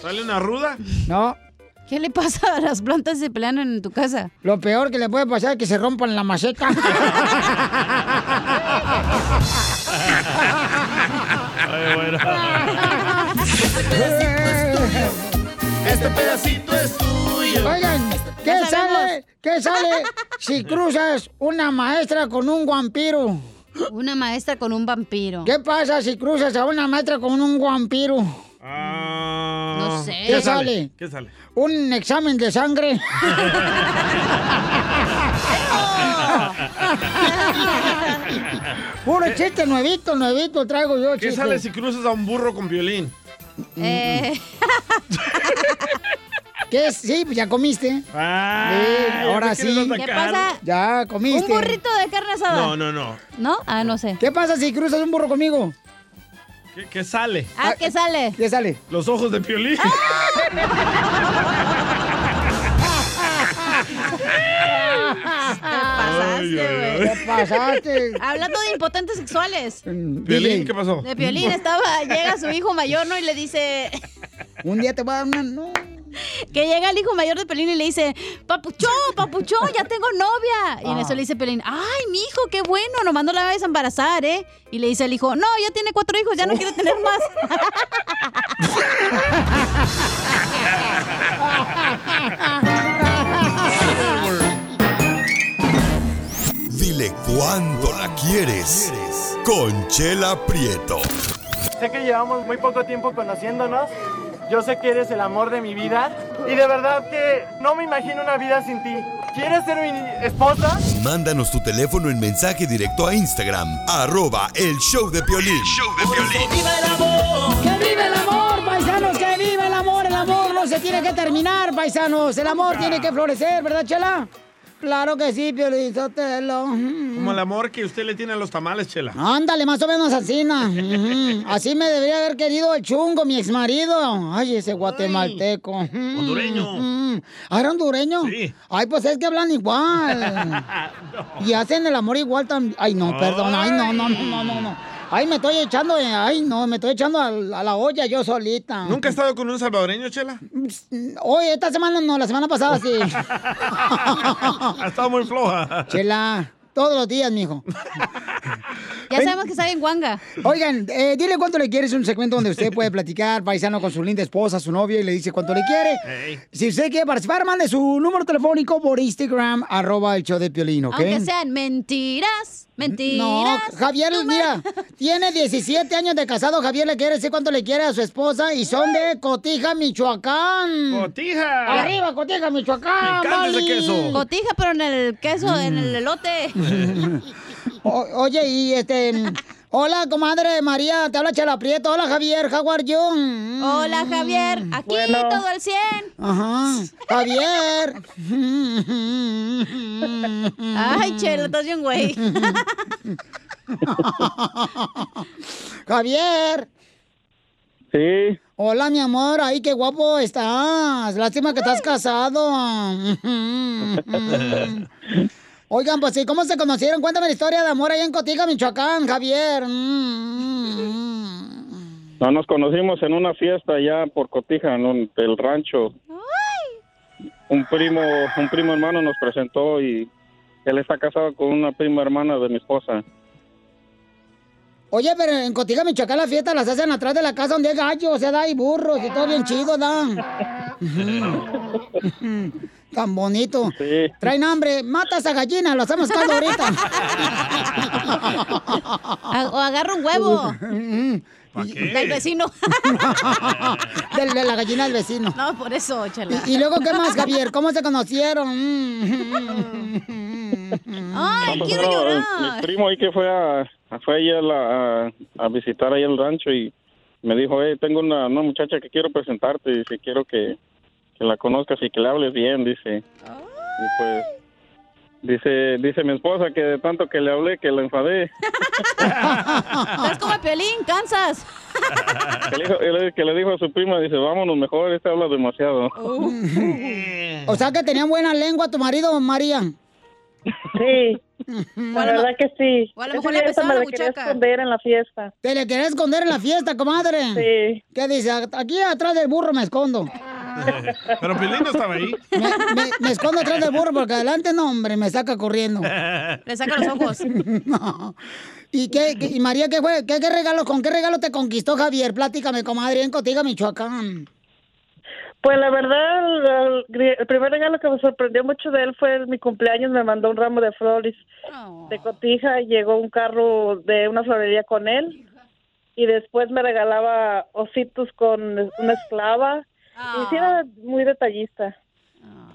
¿Sale una ruda? No. ¿Qué le pasa a las plantas que se pelean en tu casa? Lo peor que le puede pasar es que se rompan la maceta. Ay, bueno. Este pedacito es tuyo. Oigan, ¿qué sale? ¿Qué sale si cruzas una maestra con un vampiro? Una maestra con un vampiro. ¿Qué pasa si cruzas a una maestra con un vampiro? No sé. ¿Qué sale? ¿Qué sale? Un examen de sangre. Puro chiste nuevito, nuevito traigo yo, ¿Qué chiste. sale si cruzas a un burro con violín? Eh, ¿Qué es? Sí, pues ya comiste. Ah, Sí, ahora sí. ¿Qué pasa? Ya ¿Un comiste. burrito de carne asada? No, no, no. ¿No? Ah, no sé. ¿Qué pasa si cruzas un burro conmigo? ¿Qué, qué sale? Ah, ¿qué sale? ¿Qué sale? Los ojos de piolín. Ay, ay, ay. ¿Qué pasaste? Hablando de impotentes sexuales. Piolín, ¿qué pasó? De Piolín estaba, llega su hijo mayor, ¿no? Y le dice Un día te voy a dar una... No. que llega el hijo mayor de Piolín y le dice, papuchón, papuchón, ya tengo novia. Y en eso le dice Piolín, ay, mi hijo, qué bueno, nomás no la vayas a embarazar, ¿eh? Y le dice el hijo, no, ya tiene cuatro hijos, ya no quiere tener más. Dile la quieres. Conchela Prieto. Sé que llevamos muy poco tiempo conociéndonos. Yo sé que eres el amor de mi vida. Y de verdad que no me imagino una vida sin ti. ¿Quieres ser mi esposa? Mándanos tu teléfono en mensaje directo a Instagram, arroba el show de Piolín. ¡Viva el amor! ¡Que vive el amor, paisanos! ¡Que vive el amor! El amor no se tiene que terminar, paisanos. El amor tiene que florecer, ¿verdad, Chela? Claro que sí, Piolín Sotelo. Como el amor que usted le tiene a los tamales, Chela. Ándale, más o menos así, na. Así me debería haber querido el chungo, mi exmarido. Ay, ese guatemalteco. hondureño. ¿Ah, era hondureño? Sí. Ay, pues es que hablan igual. Y hacen el amor igual también. Ay, no, perdón. Ay, no, no, no, no, no. no. Ay, me estoy echando, eh, ay, no, me estoy echando a, a la olla yo solita. ¿Nunca has estado con un salvadoreño, Chela? Hoy, esta semana no, la semana pasada sí. ha estado muy floja. Chela, todos los días, mijo. Ya sabemos que sale en Guanga. Oigan, eh, dile cuánto le quieres, un segmento donde usted puede platicar, paisano, con su linda esposa, su novia, y le dice cuánto le quiere. Si usted quiere participar, mande su número telefónico por Instagram, arroba el show de Piolín, ¿ok? Aunque sean mentiras, mentiras. No, Javier, mira, tiene 17 años de casado. Javier le quiere decir cuánto le quiere a su esposa y son de Cotija, Michoacán. ¡Cotija! Arriba, Cotija, Michoacán. Me encanta ese queso. Cotija, pero en el queso, en el elote. O- oye, y este. Hola, comadre María, te habla Chela Prieto. Hola, Javier, how are you? Hola, Javier. Aquí todo al 100. Ajá. Javier. Ay, Chela, estás bien, güey. Javier. Sí. Hola, mi amor. Ay, qué guapo estás. Lástima que estás casado. Oigan, pues sí, ¿cómo se conocieron? Cuéntame la historia de amor allá en Cotiga, Michoacán, Javier. No, nos conocimos en una fiesta allá por Cotija, en un- del rancho. Un primo, un primo hermano nos presentó y él está casado con una prima hermana de mi esposa. Oye, pero en Cotiga, Michoacán, las fiestas las hacen atrás de la casa donde hay gallos, o sea, da y burros y todo bien chido, da. Tan bonito. Traen hambre, mata a esa gallina, lo hacemos caldo ahorita. O agarra un huevo. Del vecino. de, de la gallina del vecino. No, por eso, Chela. Y, y luego, ¿qué más, Javier? ¿Cómo se conocieron? Ay, No, pues, quiero no, llorar. Mi primo ahí que fue a, fue ahí a, la- a- a visitar ahí el rancho y me dijo, hey, tengo una, una muchacha que quiero presentarte, dice, quiero que, que la conozcas y que le hables bien, dice. Y pues Dice, dice mi esposa que de tanto que le hablé, que la enfadé. Estás como Piolín, cansas. Que le, dijo, que le dijo a su prima, dice, vámonos mejor, este habla demasiado. O sea que tenía buena lengua tu marido, María. Sí, la verdad que sí. O a lo mejor le me la quería esconder en la fiesta. ¿Te le querés esconder en la fiesta, comadre? Sí. ¿Qué dice? Aquí atrás del burro me escondo. Pero Piolín no estaba ahí. Me, me- me escondo atrás del burro porque adelante no, hombre, me saca corriendo. Le saca los ojos. No. ¿Y qué, qué- y María qué fue? ¿Qué, qué regalo, con qué regalo te conquistó Javier? Platícame, comadre, en Cotiga, Michoacán. Pues la verdad, el, el primer regalo que me sorprendió mucho de él fue mi cumpleaños. Me mandó un ramo de flores de cotija. Llegó un carro de una florería con él. Y después me regalaba ositos con una esclava. Y sí era muy detallista.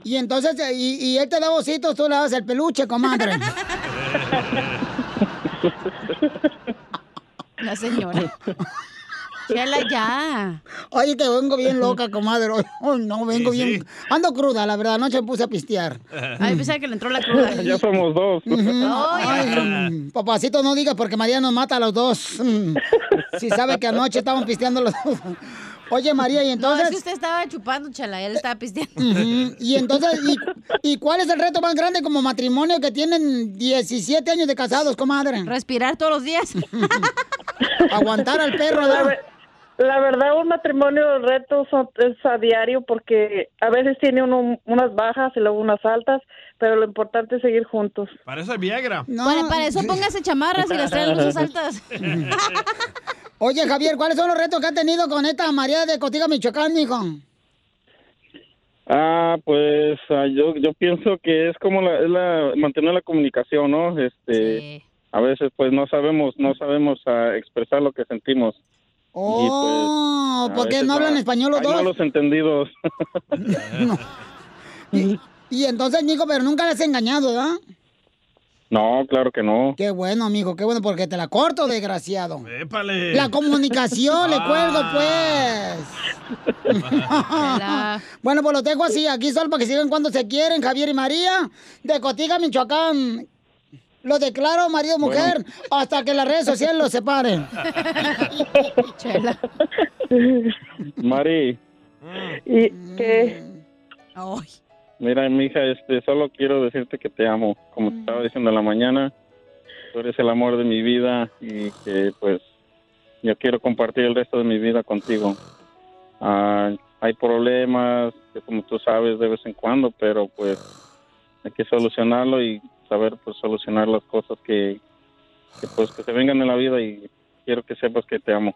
Y entonces, y, y él te da ositos, tú le das el peluche, comadre. La señora. Chela, ya. Oye, que vengo bien loca, comadre. Hoy, no, vengo Sí, bien. Ando cruda, la verdad. Anoche me puse a pistear. Ay, pensaba que le entró la cruda. Ya somos dos. Ay, mm, papacito, no diga porque María nos mata a los dos. Mm. Si sabe que anoche estaban pisteando los dos. Oye, María, y No, entonces. es que usted estaba chupando, Chela, él estaba pisteando. Y entonces, ¿y, y cuál es el reto más grande como matrimonio que tienen 17 años de casados, comadre? Respirar todos los días. Aguantar al perro, ver- la verdad, un matrimonio el reto son- es a diario porque a veces tiene uno unas bajas y luego unas altas, pero lo importante es seguir juntos. Para eso es Viagra. Para, para eso póngase chamarras y las traen luces altas. Oye, Javier, ¿cuáles son los retos que ha tenido con esta María de Cotiga, Michoacán, mijo? Ah, pues ah, yo yo pienso que es como la, es la mantener la comunicación, ¿no? Este, a veces pues no sabemos no sabemos ah, expresar lo que sentimos. Oh, a ¿por qué no hablan español los hay dos? malos entendidos. Y entonces, mijo, pero nunca le has engañado, ¿verdad? no, claro que no. Qué bueno, amigo, qué bueno, porque te la corto, desgraciado. Épale. La comunicación, le cuelgo, pues. bueno, pues lo dejo así, aquí solo para que sigan cuando se quieren, Javier y María, de Cotiga, Michoacán. Lo declaro marido mujer hasta que las redes sociales los separen. Chela. Mari, ¿Y qué? mira, mija, este, solo quiero decirte que te amo. Como te estaba diciendo en la mañana, tú eres el amor de mi vida y que, pues, yo quiero compartir el resto de mi vida contigo. Ah, hay problemas, que como tú sabes, de vez en cuando, pero pues hay que solucionarlo y saber, pues, solucionar las cosas que, que, pues, que se vengan en la vida y quiero que sepas que te amo.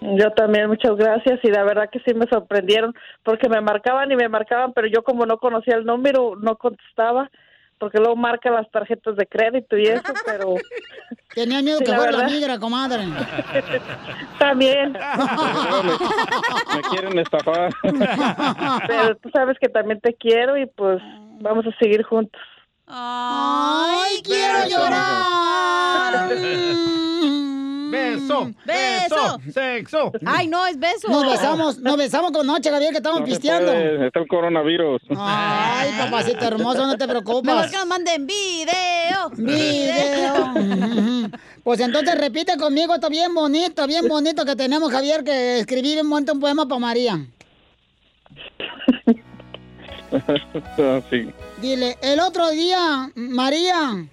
Yo también, muchas gracias. Y la verdad que sí me sorprendieron porque me marcaban y me marcaban, pero yo como no conocía el número, no contestaba porque luego marcan las tarjetas de crédito y eso, pero... Tenía miedo Sí, que la fuera la migra, comadre. También. Me quieren estafar. Pero tú sabes que también te quiero y pues vamos a seguir juntos. ¡Ay, quiero llorar! Beso, beso, sexo. Ay, no, es beso. Nos besamos, nos besamos con noche, Javier, que estamos No pisteando. puede, está el coronavirus. Ay, papacito hermoso, no te Mejor preocupes. que nos manden video. Video. Pues entonces repite conmigo, está bien bonito, bien bonito que tenemos, Javier, que escribí un montón un poema para María. sí. Dile, el otro día, María,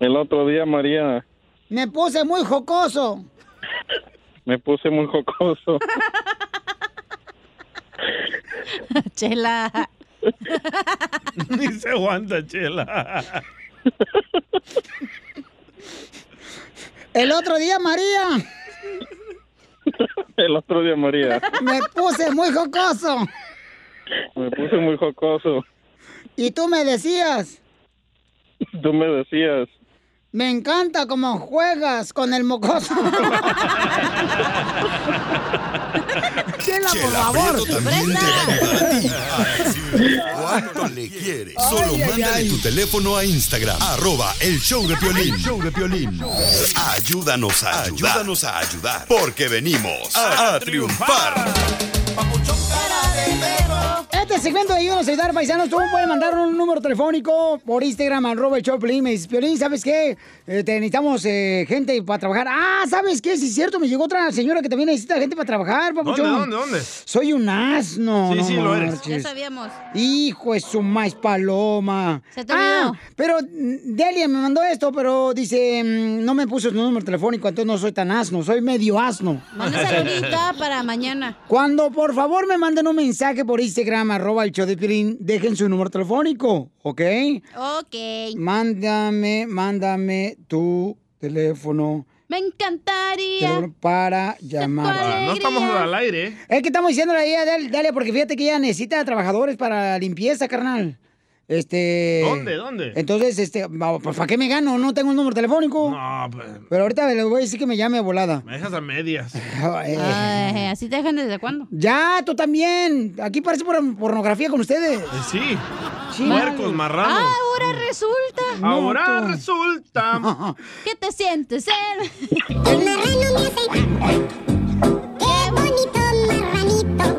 El otro día, María, me puse muy jocoso. me puse muy jocoso. Chela. Ni se aguanta, chela. El otro día, María, El otro día, María, me puse muy jocoso. Me puse muy jocoso. Y tú me decías, Tú me decías, me encanta cómo juegas con el mocoso. Chela, por favor. Cuánto le quiere. Solo Ay, mándale ay. tu teléfono a Instagram, arroba el show de Piolín. El show de Piolín. Ayúdanos a ayudar. Ayúdanos a ayudar. Porque venimos a, a triunfar. Este este segmento de Ayúdanos a ayudar, paisanos, tú puedes mandar un número telefónico por Instagram, arroba el Choplin. Me dices, Piolín, ¿sabes qué? Eh, te necesitamos eh, gente para trabajar. Ah, ¿sabes qué? Sí, es cierto, me llegó otra señora que también necesita gente para trabajar, papuchón. ¿Dónde, dónde, dónde? Soy un asno. Sí, no sí, lo eres. marches. Ya sabíamos. Hijo de su maíz paloma. Se te ah, pero mm, Delia me mandó esto, pero dice, mm, no me puso su número telefónico, entonces no soy tan asno, soy medio asno. Mándaselo ahorita para mañana. Cuando por favor me manden un mensaje por Instagram, arroba el show de Piolín, dejen su número telefónico, ¿ok? Ok. Mándame, mándame tu teléfono Me encantaría. para llamar. Ah, no estamos al aire. ¿eh? Es que estamos diciéndole ahí a Del- Dalia, porque fíjate que ella necesita trabajadores para limpieza, carnal. Este. ¿Dónde, dónde? Entonces, este, pues, ¿para qué me gano? No tengo un número telefónico. No, pues, Pero ahorita le voy a decir que me llame volada. me dejas a medias. Ay. Ay, ¿Así te dejan desde cuándo? Ya, tú también. Aquí parece por- pornografía con ustedes. Eh, sí. Sí. Puercos, marranos. Ah, ahora resulta. Ahora No, resulta. ¿Qué te sientes, eh?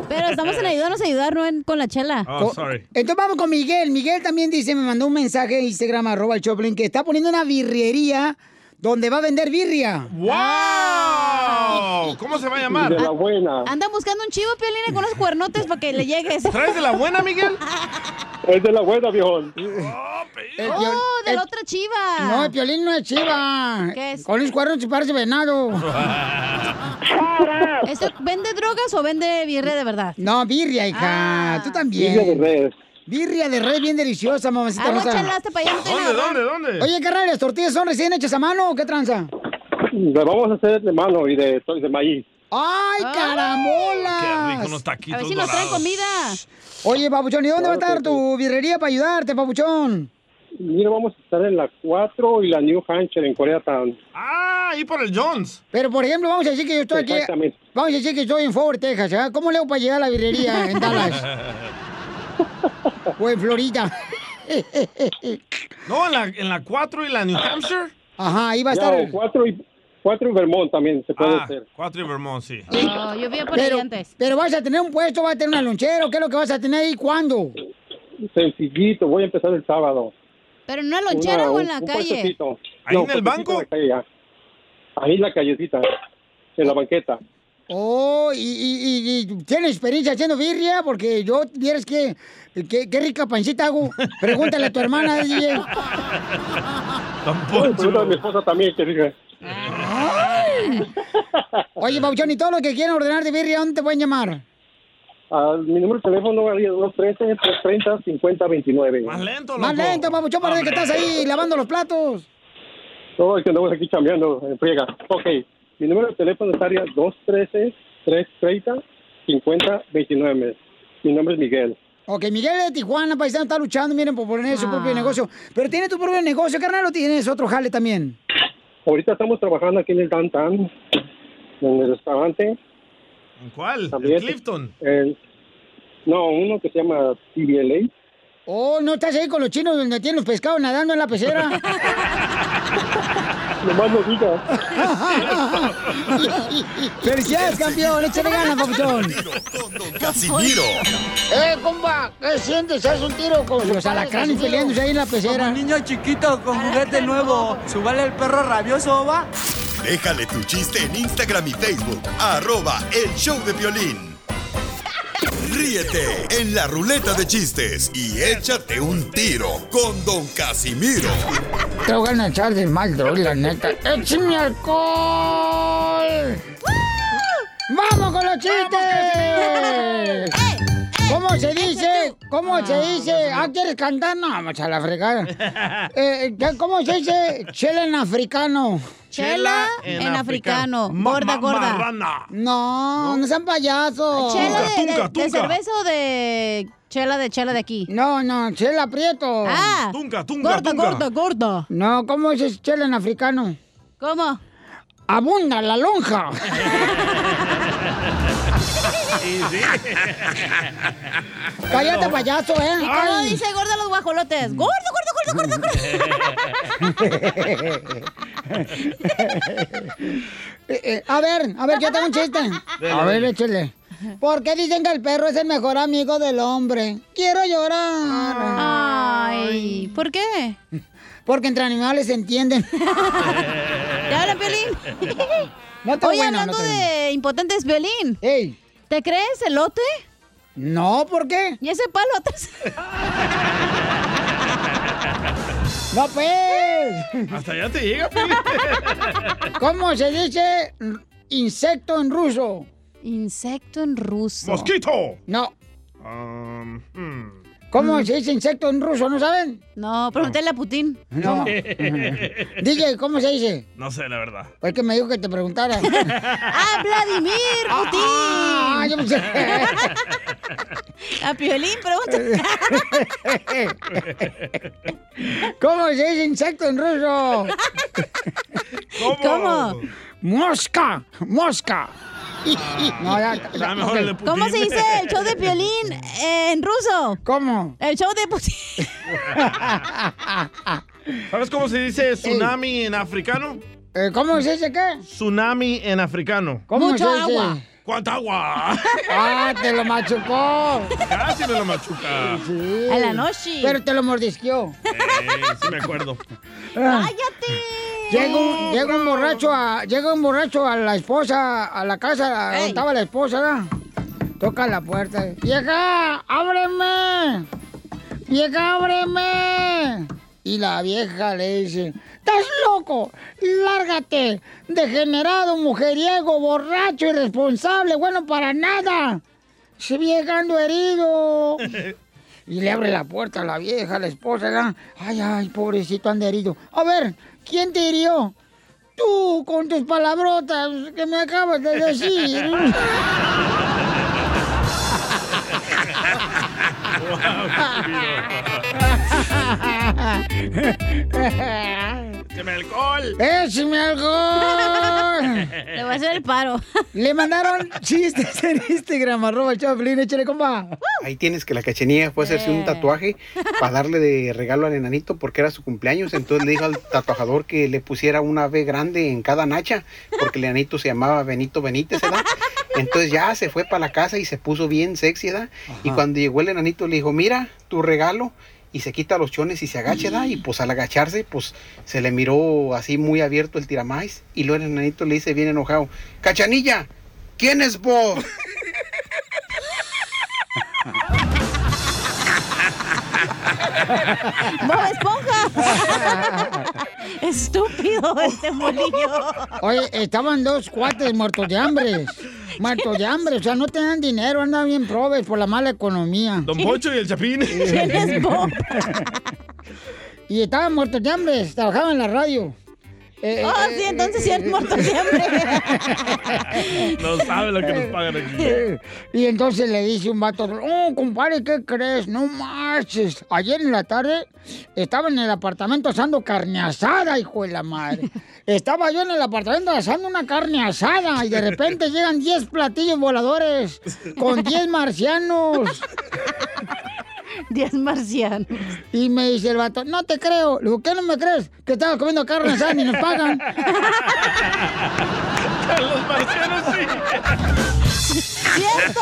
Pero estamos en ayudarnos a ayudar, no en- con la chela. Oh, sorry. Entonces vamos con Miguel. Miguel también dice, me mandó un mensaje en Instagram, arroba el Choplin, que está poniendo una birrería donde va a vender birria. ¡Wow! ¿Cómo se va a llamar? De la buena. Anda buscando un chivo, Piolina, con unos cuernotes para que le llegues. ¿Traes de la buena, Miguel? Es de la buena, viejón. El ¡Oh, Piol- de el- la otra chiva! No, el piolín no es chiva. ¿Qué es? Con los cuernos se parece venado. ¿Esto vende drogas o vende birria de verdad? No, birria, hija. Ah. Tú también. Birria de res. Birria de red bien deliciosa, mamacita rosa. Aguáchalaste para allá. no ¿Dónde, dónde, dónde? Oye, carnal, ¿las tortillas son recién hechas a mano o qué tranza? La vamos a hacer de mano y de, de maíz. ¡Ay, Ah. carambola! Qué rico unos A taquitos ver si nos traen comida. Oye, papuchón, ¿y dónde va a estar tu birrería para ayudarte, papuchón? Mira, vamos a estar en la 4 y la New Hampshire en Koreatown. Ah, ahí por el Jones. Pero, por ejemplo, vamos a decir que yo estoy aquí... Exactamente. Vamos a decir que estoy en Fort Texas, ¿ah? ¿Cómo le hago para llegar a la birrería en Dallas? o en Florida. No, en la, en la 4 y la New Hampshire. Ajá, ahí va a Ya, estar... o 4 y, 4 y Vermont también se puede Ah, hacer. 4 y Vermont, sí. Oh, yo vi por ahí Pero, antes. pero vas a tener un puesto, vas a tener una lonchera, ¿qué es lo que vas a tener ahí? ¿Cuándo? Sencillito, voy a empezar el sábado. ¿Pero en una lonchera Una- o en la un calle? puestecito. ¿Ahí en el banco? en la calle, ya. Ahí en la callecita, en la banqueta. Oh, y, y, y- y tienes experiencia haciendo birria, porque yo, vieras que, qué, qué rica pancita hago. Pregúntale a tu hermana, DJ. Pregúntale a mi esposa también, que diga. Oye, Pauchón, y todo lo que quieran ordenar de birria, ¿dónde te pueden llamar? Ah, mi número de teléfono es 213-330-5029. Más lento, Más lento, Papuchón, para que estás ahí lavando los platos. Todo el que andamos aquí chambeando en friega. Ok, mi número de teléfono es área 213-330-5029. Mi nombre es Miguel. Ok, Miguel de Tijuana, paisano, está luchando, miren, por poner su Ah. propio negocio. Pero tiene tu propio negocio, carnal, o tienes otro jale también. Ahorita estamos trabajando aquí en el downtown, en el restaurante. ¿En cuál? También. ¿En Clifton? El- no, uno que se llama TBLA. Oh, ¿no estás ahí con los chinos donde tienen los pescados nadando en la pecera? Nomás lo diga. ¡Felicidades, campeón! ¡Échale ganas, papuchón! Tiro con Don Casimiro. ¡Eh, compa! ¿Qué sientes? ¿Haz un tiro con los alacranes peleándose ahí en la Como pecera? un niño chiquito con juguete nuevo. ¿Subale el perro rabioso, va? Déjale tu chiste en Instagram y Facebook. Arroba el show de violín. Ríete en la ruleta de chistes y échate un tiro con Don Casimiro. Te voy a echar de mal, droga, la neta. ¡Échame alcohol! ¡Vamos con los chistes! ¿Cómo se dice? ¿Cómo se dice? ¿Ah, quieres cantar? No, vamos a la fregada. Eh, ¿qué- ¿Cómo se dice? Chela en africano. Chela en africano. Gorda, gorda. Marrana. No, no, sean payasos. ¿Chela de, Tunca, de- de tunca. cerveza o de chela de chela de aquí? No, no, chela prieto. Ah, Tunca, tunca, gorda, tunca. gorda, gorda. No, ¿cómo es chela en africano? ¿Cómo? Abunda la lonja. Sí, sí. Cállate, payaso, ¿eh? ¿Y cómo Ay. dice gorda los guajolotes? Gordo, gordo, gordo, gordo, gordo. Eh, eh, a ver, a ver, yo tengo un chiste. A ver, échale. ¿Por qué dicen que el perro es el mejor amigo del hombre? Quiero llorar. Ay, ¿por qué? Porque entre animales se entienden. ¿Te hablan, Piolín? No Oye, bueno, no hablando está de impotentes, Piolín. ¿Te crees elote? No, ¿por qué? ¿Y ese palo atrás? No, pues. Hasta allá te llega. ¿Cómo se dice insecto en ruso? Insecto en ruso. ¡Mosquito! No. Um, hmm. ¿Cómo se dice insecto en ruso? ¿No saben? No, pregúntale a Putin. No. DJ, ¿cómo se dice? No sé, la verdad. Pues que me dijo que te preguntara. ¡Ah, Vladimir Putin! Ah, yo pensé- A Piolín, pregúntale. ¿Cómo se dice insecto en ruso? ¿Cómo? Mosca, mosca. No, ya, ya, Putin. ¿Cómo se dice el show de Piolín eh, en ruso? ¿Cómo? El show de Putin. ¿Sabes cómo se dice tsunami en africano? Eh, ¿Cómo se dice qué? Tsunami en africano. ¿Cómo Mucho se dice? agua. ¿Cuánta agua? Ah, te lo machucó. Casi me lo machuca. Sí. A la noche. Pero te lo mordisqueó. Eh, sí me acuerdo. ¡Cállate! Llega un, llega un borracho a, llega un borracho a la esposa, a la casa donde estaba la esposa, ¿verdad? Toca la puerta. ¡Vieja, ábreme! ¡Vieja, ábreme! Y la vieja le dice, ¡Estás loco! ¡Lárgate! Degenerado, mujeriego, borracho, irresponsable, bueno para nada. Se vieja ando herido. Y le abre la puerta a la vieja, a la esposa, ¿verdad? Ay, ay, pobrecito, anda herido. A ver, ¿quién te hirió? Tú, con tus palabrotas que me acabas de decir. ¡Écheme alcohol! ¡Écheme alcohol! Le voy a hacer el paro. Le mandaron chistes en Instagram, arroba el Chaplin, échale compa. Ahí tienes que la cachenilla fue a hacerse un tatuaje para darle de regalo al enanito porque era su cumpleaños. Entonces le dijo al tatuajador que le pusiera una B grande en cada nacha porque el enanito se llamaba Benito Benítez, ¿verdad? Entonces ya se fue para la casa y se puso bien sexy, ¿verdad? Y cuando llegó el enanito le dijo, mira, tu regalo. Y se quita los chones y se agacha, ¿verdad? Y pues al agacharse, pues se le miró así muy abierto el tiramais. Y luego el enanito le dice bien enojado, Cachanilla, ¿quién es vos? ¡Bob Esponja! Estúpido este molillo. Oye, estaban dos cuates muertos de hambre. Muertos de hambre, o sea, no tenían dinero, andaban bien probes por la mala economía. Don Poncho y el Chapín. ¿Quién es Bob? Y estaban muertos de hambre, trabajaban en la radio. Eh, Oh, sí, entonces sí eran muertos de hambre. No sabe lo que nos pagan aquí. Eh, Y entonces le dice un vato, oh, compadre, ¿qué crees? No marches. Ayer en la tarde estaba en el apartamento asando carne asada, hijo de la madre. Estaba yo en el apartamento asando una carne asada y de repente llegan 10 platillos voladores con 10 marcianos. 10 marcianos. Y me dice el vato, no te creo. Le digo, ¿qué no me crees? Que estaba comiendo carne asada y nos pagan. Los marcianos sí. ¡Cierto!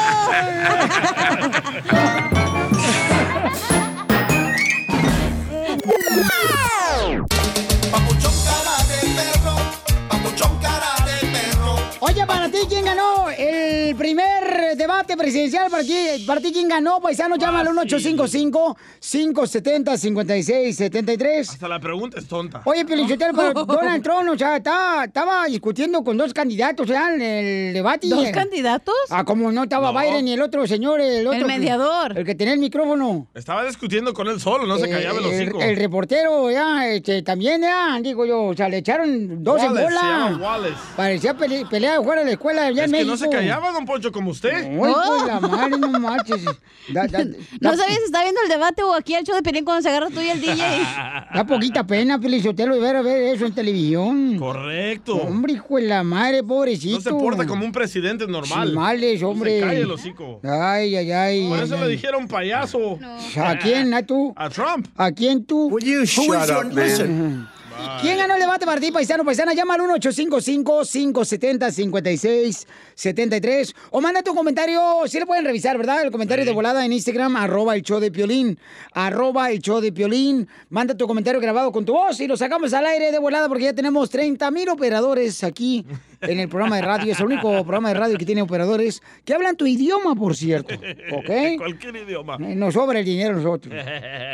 Para ti, ¿quién ganó el primer debate presidencial? Para ti, para ti ¿quién ganó? Paisano, llama al 1855-570-5673. Hasta la pregunta es tonta. Oye, Pelichotero, pero Donald Trump, o sea, está- estaba discutiendo con dos candidatos, o sea, en el debate. ¿Dos candidatos? Ah, como no estaba No. Biden y el otro señor, el otro. El mediador. El que tenía el micrófono. Estaba discutiendo con él solo, no se callaba el Eh, hocico. el, reportero, ya, este, también, ya, digo yo, o sea, le echaron dos en Wallace, llama bola. Parecía pele- pelea fuera de la escuela allá Es en que México. no se callaba, don Poncho, como usted. Ay, pues la madre, no manches. Da, da- No sabías si está viendo el debate o aquí el show de Pelín cuando se agarra tú y el DJ. Da poquita pena, Pelizotelo, ver, ver eso en televisión. Correcto. Hombre, hijo de la madre, pobrecito. No se porta como un presidente normal. Chimales, hombre. No se calle el hocico. Ay, ay, ay. Por eso ay, le ay. dijeron payaso. ¿A quién, a tú? A Trump. ¿A quién tú? Will you shut up, man? ¿Quién ganó el debate ti, paisano, paisana? Llama al 1-855-570-5673 o manda tu comentario, si le pueden revisar, ¿verdad? El comentario de volada en Instagram, arroba el show de Piolín, arroba el show de Piolín. Manda tu comentario grabado con tu voz y lo sacamos al aire de volada porque ya tenemos 30 mil operadores aquí en el programa de radio. Es el único programa de radio que tiene operadores que hablan tu idioma, por cierto. ¿Ok? Cualquier idioma. Eh, Nos sobra el dinero a nosotros.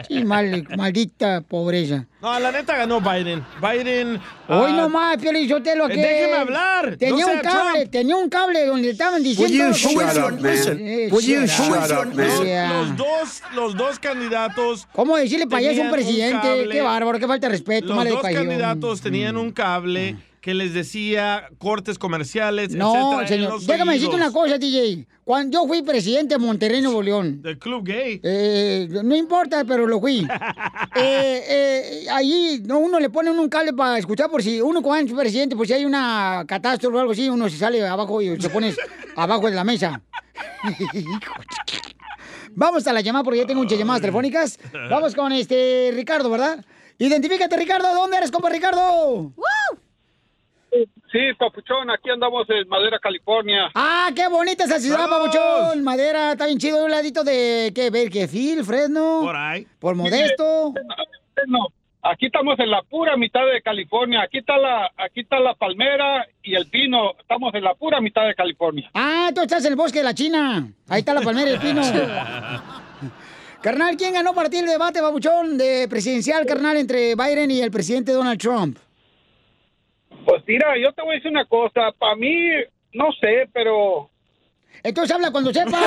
Sí, mal- maldita pobreza. No, la neta ganó Biden. Biden. Hoy ah, nomás, Piolín, yo te lo que... déjeme hablar, Tenía no un cable, Trump. tenía un cable donde estaban diciendo... Los dos, los dos candidatos. ¿Cómo decirle payaso a un presidente? cable. Qué bárbaro, qué falta de respeto, Los dos candidatos tenían un cable que les decía cortes comerciales, No, etcétera, señor. los Déjame decirte una cosa, DJ. Cuando yo fui presidente de Monterrey, Nuevo León. Del club gay. Eh, no importa, pero lo fui. Eh, eh, ahí no, uno le pone un cable para escuchar por si uno cuando es presidente, pues si hay una catástrofe o algo así, uno se sale abajo y se pone abajo de la mesa. Vamos a la llamada porque ya tengo muchas llamadas telefónicas. Vamos con este Ricardo, ¿verdad? Identifícate, Ricardo. ¿Dónde eres, compa Ricardo? Sí, papuchón, aquí andamos en Madera, California. Ah, qué bonita esa ciudad, ¡Saludos! papuchón. Madera, está bien chido. Un ladito de, ¿qué? Berquefil, Fresno. Por ahí. Por Modesto. No, aquí estamos en la pura mitad de California. Aquí está la, aquí está la palmera y el pino. Estamos en la pura mitad de California. Ah, tú estás en el bosque de la China. Ahí está la palmera y el pino. carnal, ¿quién ganó para ti el debate, babuchón, de presidencial, carnal, entre Biden y el presidente Donald Trump? Pues mira, yo te voy a decir una cosa. Para mí, no sé, pero Entonces habla cuando sepas.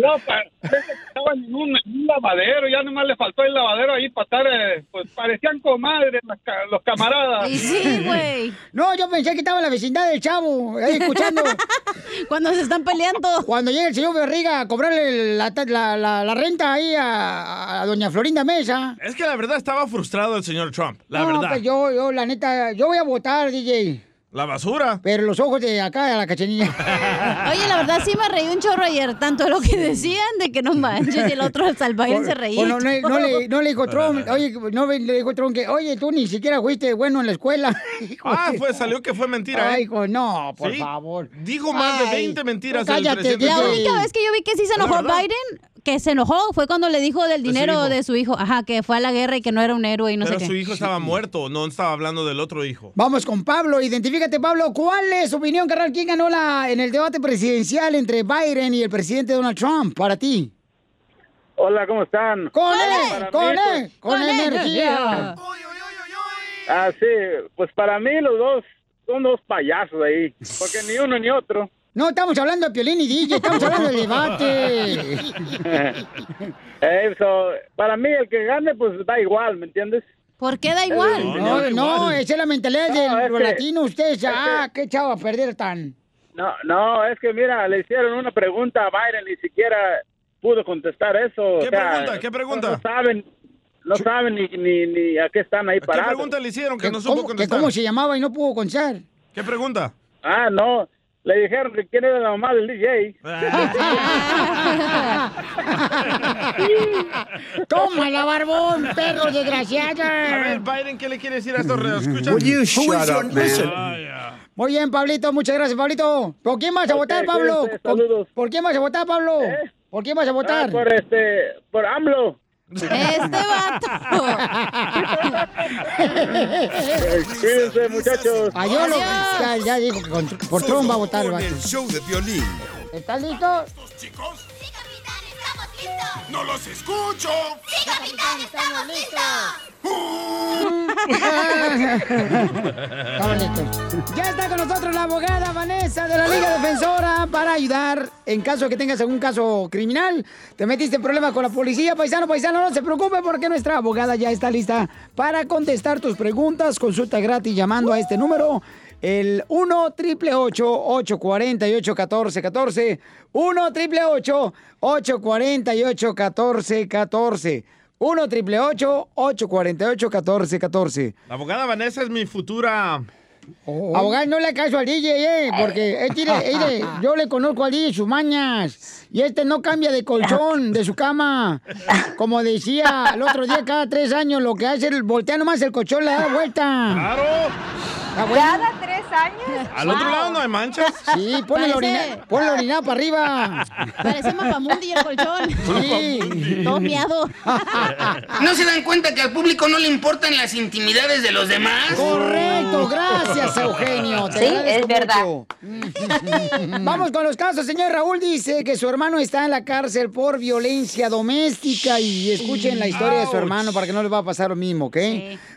no, estaban en un, en un lavadero. Ya nomás le faltó el lavadero ahí para estar, eh, pues parecían comadres los camaradas. No, yo pensé que estaba en la vecindad del chavo, ahí escuchando. Cuando se están peleando. Cuando llega el señor Berriga a cobrarle la, la- la- la renta ahí a, a doña Florinda Mesa. Es que la verdad estaba frustrado el señor Trump. La no, verdad. pues yo, yo, la neta, yo voy a votar, DJ. La basura. Pero los ojos de acá a la cachanilla. Oye, la verdad sí me reí un chorro ayer, tanto lo que decían de que no manches y el otro hasta el Biden se reía. No, no, no le, no le dijo Trump, oye, no le dijo Trump que, oye, tú ni siquiera fuiste bueno en la escuela. Ah, pues salió que fue mentira. Ay, ¿eh? hijo, no, por ¿Sí? favor. Dijo más de Ay, 20 mentiras el cállate, presidente. La única vez que yo vi que sí se enojó. Biden, que se enojó, fue cuando le dijo del dinero hijo. de su hijo. Ajá, que fue a la guerra y que no era un héroe y no Pero sé su qué. hijo estaba muerto, no estaba hablando del otro hijo. Vamos con Pablo, identifícate Pablo, ¿cuál es su opinión, carnal? ¿Quién ganó la, en el debate presidencial entre Biden y el presidente Donald Trump para ti? Hola, ¿cómo están? Con Para él, con pues, él, con energía. Ah, sí, pues para mí los dos son dos payasos ahí, porque ni uno ni otro. No estamos hablando de Piolín y DJ, estamos hablando del debate. Eh, so, para mí el que gane pues da igual, ¿me entiendes? ¿Por qué da igual? No, no, esa es la mentalidad de No, es los que- latinos. Ustedes, es ah, qué chavo a perder tan. No, no, es que mira, le hicieron una pregunta a Biden ni siquiera pudo contestar eso. ¿Qué o sea, pregunta? ¿Qué pregunta? No, no saben, no saben ni, ni, ni a qué están ahí ¿Qué parados. pregunta le hicieron que ¿Que no supo contestar? cómo se llamaba y no pudo contestar? ¿Qué pregunta? Ah, no, le dijeron que quién era la mamá del DJ. ¡Tómala, barbón, perro A ver, desgraciado! Biden, ¿qué le quiere decir a estos escuchas? Will you shut up, man? Muy bien, Pablito, muchas gracias, Pablito. ¿Por quién vas a votar, Pablo? cuídense, ¿Por, saludos. por quién vas a votar, Pablo? ¿Por quién vas a votar? Ah, por este, por AMLO. Este vato. Cuídense, muchachos. Ah, yo lo- ya, ya dijo que por Trump va a votar el vato. el show de violín. ¿Estás listo? Chicos. ¡No los escucho! ¡Sí, capitán, estamos Estamos listos. Ya está con nosotros la abogada Vanessa de la Liga Defensora para ayudar en caso de que tengas algún caso criminal. Te metiste en problemas con la policía, paisano, paisano, no se preocupe porque nuestra abogada ya está lista para contestar tus preguntas. Consulta gratis llamando a este número. El 1 triple 848 1414 1 triple 848 1414 1 triple 848 1414 La abogada Vanessa es mi futura Abogada, no le caso al DJ, ¿eh? Porque yo le conozco al DJ sus mañas. Y este no cambia de colchón de su cama. Como decía el otro día, cada tres años lo que hace es voltear nomás el colchón, le da vuelta. Claro. Cada años. Al otro lado no hay manchas. Sí, ponle la orina, ponle la orina para arriba. Parece mapamundi el colchón. Sí. Todo miado. ¿No se dan cuenta que al público no le importan las intimidades de los demás? Correcto, gracias, Eugenio. Te Sí, agradezco es verdad. mucho. Vamos con los casos. Señor Raúl dice que su hermano está en la cárcel por violencia doméstica y escuchen la historia de su hermano para que no les va a pasar lo mismo, ¿ok?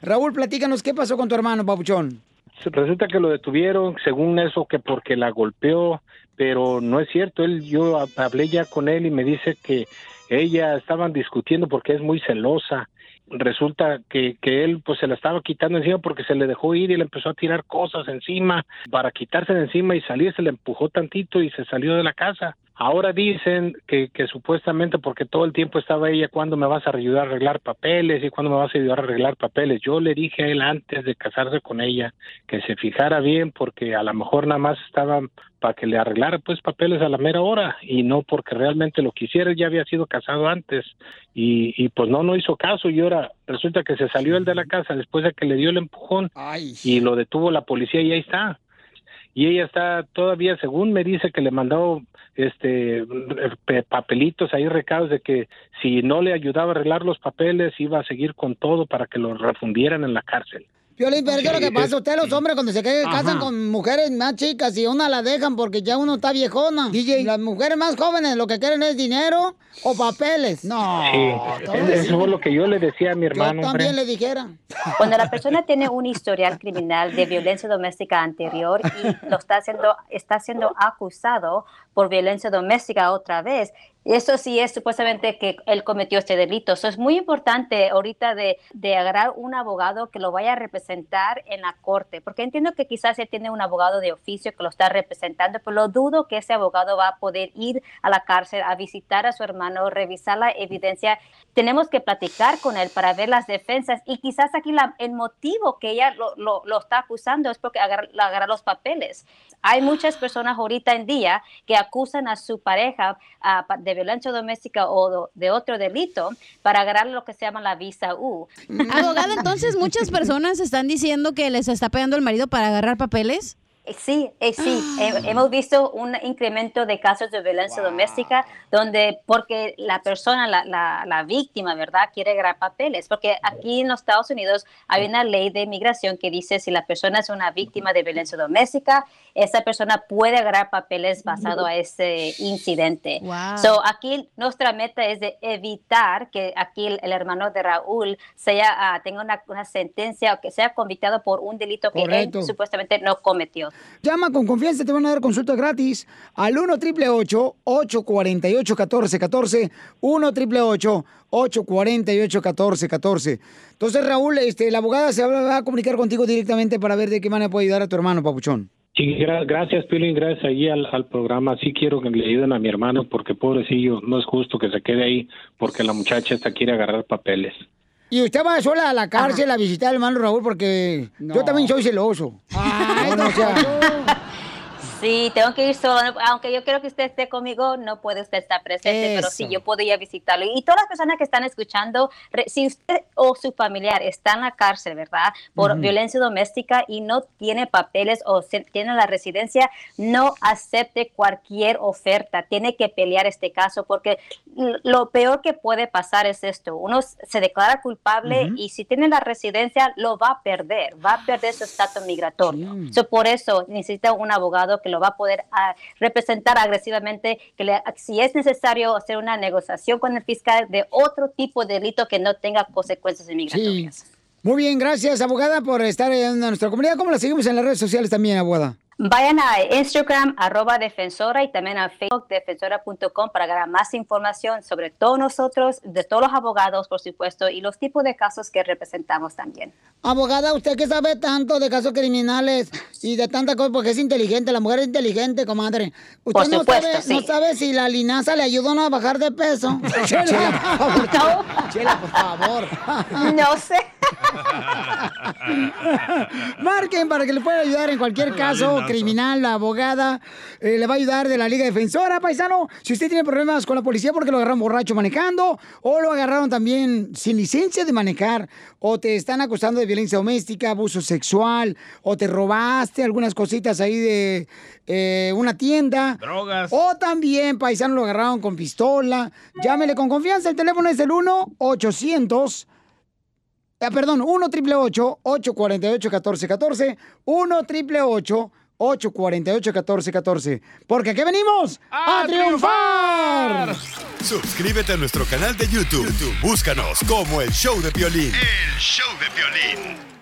Raúl, platícanos qué pasó con tu hermano, papuchón. Resulta que lo detuvieron, según eso, que porque la golpeó, pero no es cierto. Él, yo hab- hablé ya con él y me dice que ella estaban discutiendo porque es muy celosa. Resulta que, que él pues se la estaba quitando encima porque se le dejó ir y le empezó a tirar cosas encima para quitarse de encima y salir, se le empujó tantito y se salió de la casa. Ahora dicen que, que supuestamente porque todo el tiempo estaba ella, ¿cuándo me vas a ayudar a arreglar papeles? ¿Y cuándo me vas a ayudar a arreglar papeles? Yo le dije a él antes de casarse con ella que se fijara bien porque a lo mejor nada más estaba para que le arreglara pues papeles a la mera hora y no porque realmente lo quisiera, ya había sido casado antes y, y pues no, no hizo caso y ahora resulta que se salió él de la casa después de que le dio el empujón y lo detuvo la policía y ahí está y ella está todavía según me dice que le mandó este pe- papelitos ahí recados de que si no le ayudaba a arreglar los papeles iba a seguir con todo para que lo refundieran en la cárcel. Piolín, pero ¿qué es lo que pasa? es- Ustedes los hombres cuando se casan con mujeres más chicas y una la dejan porque ya uno está viejona. DJ, las mujeres más jóvenes lo que quieren es dinero o papeles. No. Sí, eso fue lo que yo le decía a mi Yo hermano. hombre. también le dijera. Cuando la persona tiene un historial criminal de violencia doméstica anterior y lo está haciendo, está siendo acusado por violencia doméstica otra vez, eso sí es supuestamente que él cometió este delito. Eso es muy importante ahorita de, de agarrar un abogado que lo vaya a representar en la corte, porque entiendo que quizás él tiene un abogado de oficio que lo está representando, pero lo dudo que ese abogado va a poder ir a la cárcel a visitar a su hermano, revisar la evidencia. Tenemos que platicar con él para ver las defensas y quizás aquí la- el motivo que ella lo, lo- está acusando es porque agarra, los papeles. Hay muchas personas ahorita en día que acusan a su pareja pa- de violencia doméstica o de otro delito para agarrar lo que se llama la visa U. Abogada, entonces muchas personas están diciendo que les está pegando el marido para agarrar papeles. Eh, Sí, eh, sí, He- hemos visto un incremento de casos de violencia doméstica donde porque la persona, la, la, la víctima, ¿verdad?, quiere agarrar papeles. Porque aquí en los Estados Unidos hay una ley de inmigración que dice si la persona es una víctima de violencia doméstica, esa persona puede agarrar papeles basado a ese incidente. Wow. So, aquí nuestra meta es de evitar que aquí el, el hermano de Raúl sea, ah, tenga una, una sentencia o que sea convictado por un delito que él supuestamente no cometió. Llama con confianza, te van a dar consulta gratis al 1 888 848 1414 1 888 848 1414 Entonces, Raúl, este, la abogada se va a comunicar contigo directamente para ver de qué manera puede ayudar a tu hermano, papuchón. Sí, gra- gracias, Piolín, gracias ahí al, al programa. Sí quiero que le ayuden a mi hermano porque pobrecillo, no es justo que se quede ahí porque la muchacha esta quiere agarrar papeles. Y usted va sola a la cárcel a visitar al hermano Raúl porque yo también soy celoso. No, no, o sea, Sí, tengo que ir solo. Aunque yo quiero que usted esté conmigo, no puede usted estar presente, pero sí, Eso. yo puedo ir a visitarlo. Y todas las personas que están escuchando, si usted o su familiar está en la cárcel, ¿verdad? Por violencia doméstica y no tiene papeles o tiene la residencia, no acepte cualquier oferta. Tiene que pelear este caso porque lo peor que puede pasar es esto. Uno se declara culpable y si tiene la residencia, lo va a perder. Va a perder su estatus migratorio. So, por eso necesita un abogado que lo va a poder ah, representar agresivamente, que le- si es necesario hacer una negociación con el fiscal de otro tipo de delito que no tenga consecuencias inmigratorias. Muy bien, gracias, abogada, por estar en nuestra comunidad. ¿Cómo la seguimos en las redes sociales también, abogada? Vayan a Instagram, arroba defensora, y también a Facebook, defensora.com, para ganar más información sobre todos nosotros, de todos los abogados, por supuesto, y los tipos de casos que representamos también. Abogada, usted que sabe tanto de casos criminales y de tanta cosa, porque es inteligente, la mujer es inteligente, comadre. Usted Por no, supuesto, sabe, sí. no sabe si la linaza le ayudó o no a bajar de peso. Chela, por favor. Chela, por favor. No sé. Marquen para que le pueda ayudar en cualquier caso criminal, la abogada, eh, le va a ayudar de la Liga Defensora, paisano. Si usted tiene problemas con la policía porque lo agarraron borracho manejando, o lo agarraron también sin licencia de manejar, o te están acusando de violencia doméstica, abuso sexual, o te robaste algunas cositas ahí de eh, una tienda. Drogas. O también, paisano, lo agarraron con pistola. Llámele con confianza. El teléfono es el 1-800. Ah, perdón, 1 848 1414 1 888 848-1414. Porque aquí venimos a, triunfar. Suscríbete a nuestro canal de YouTube. Búscanos como el show de violín. El show de violín.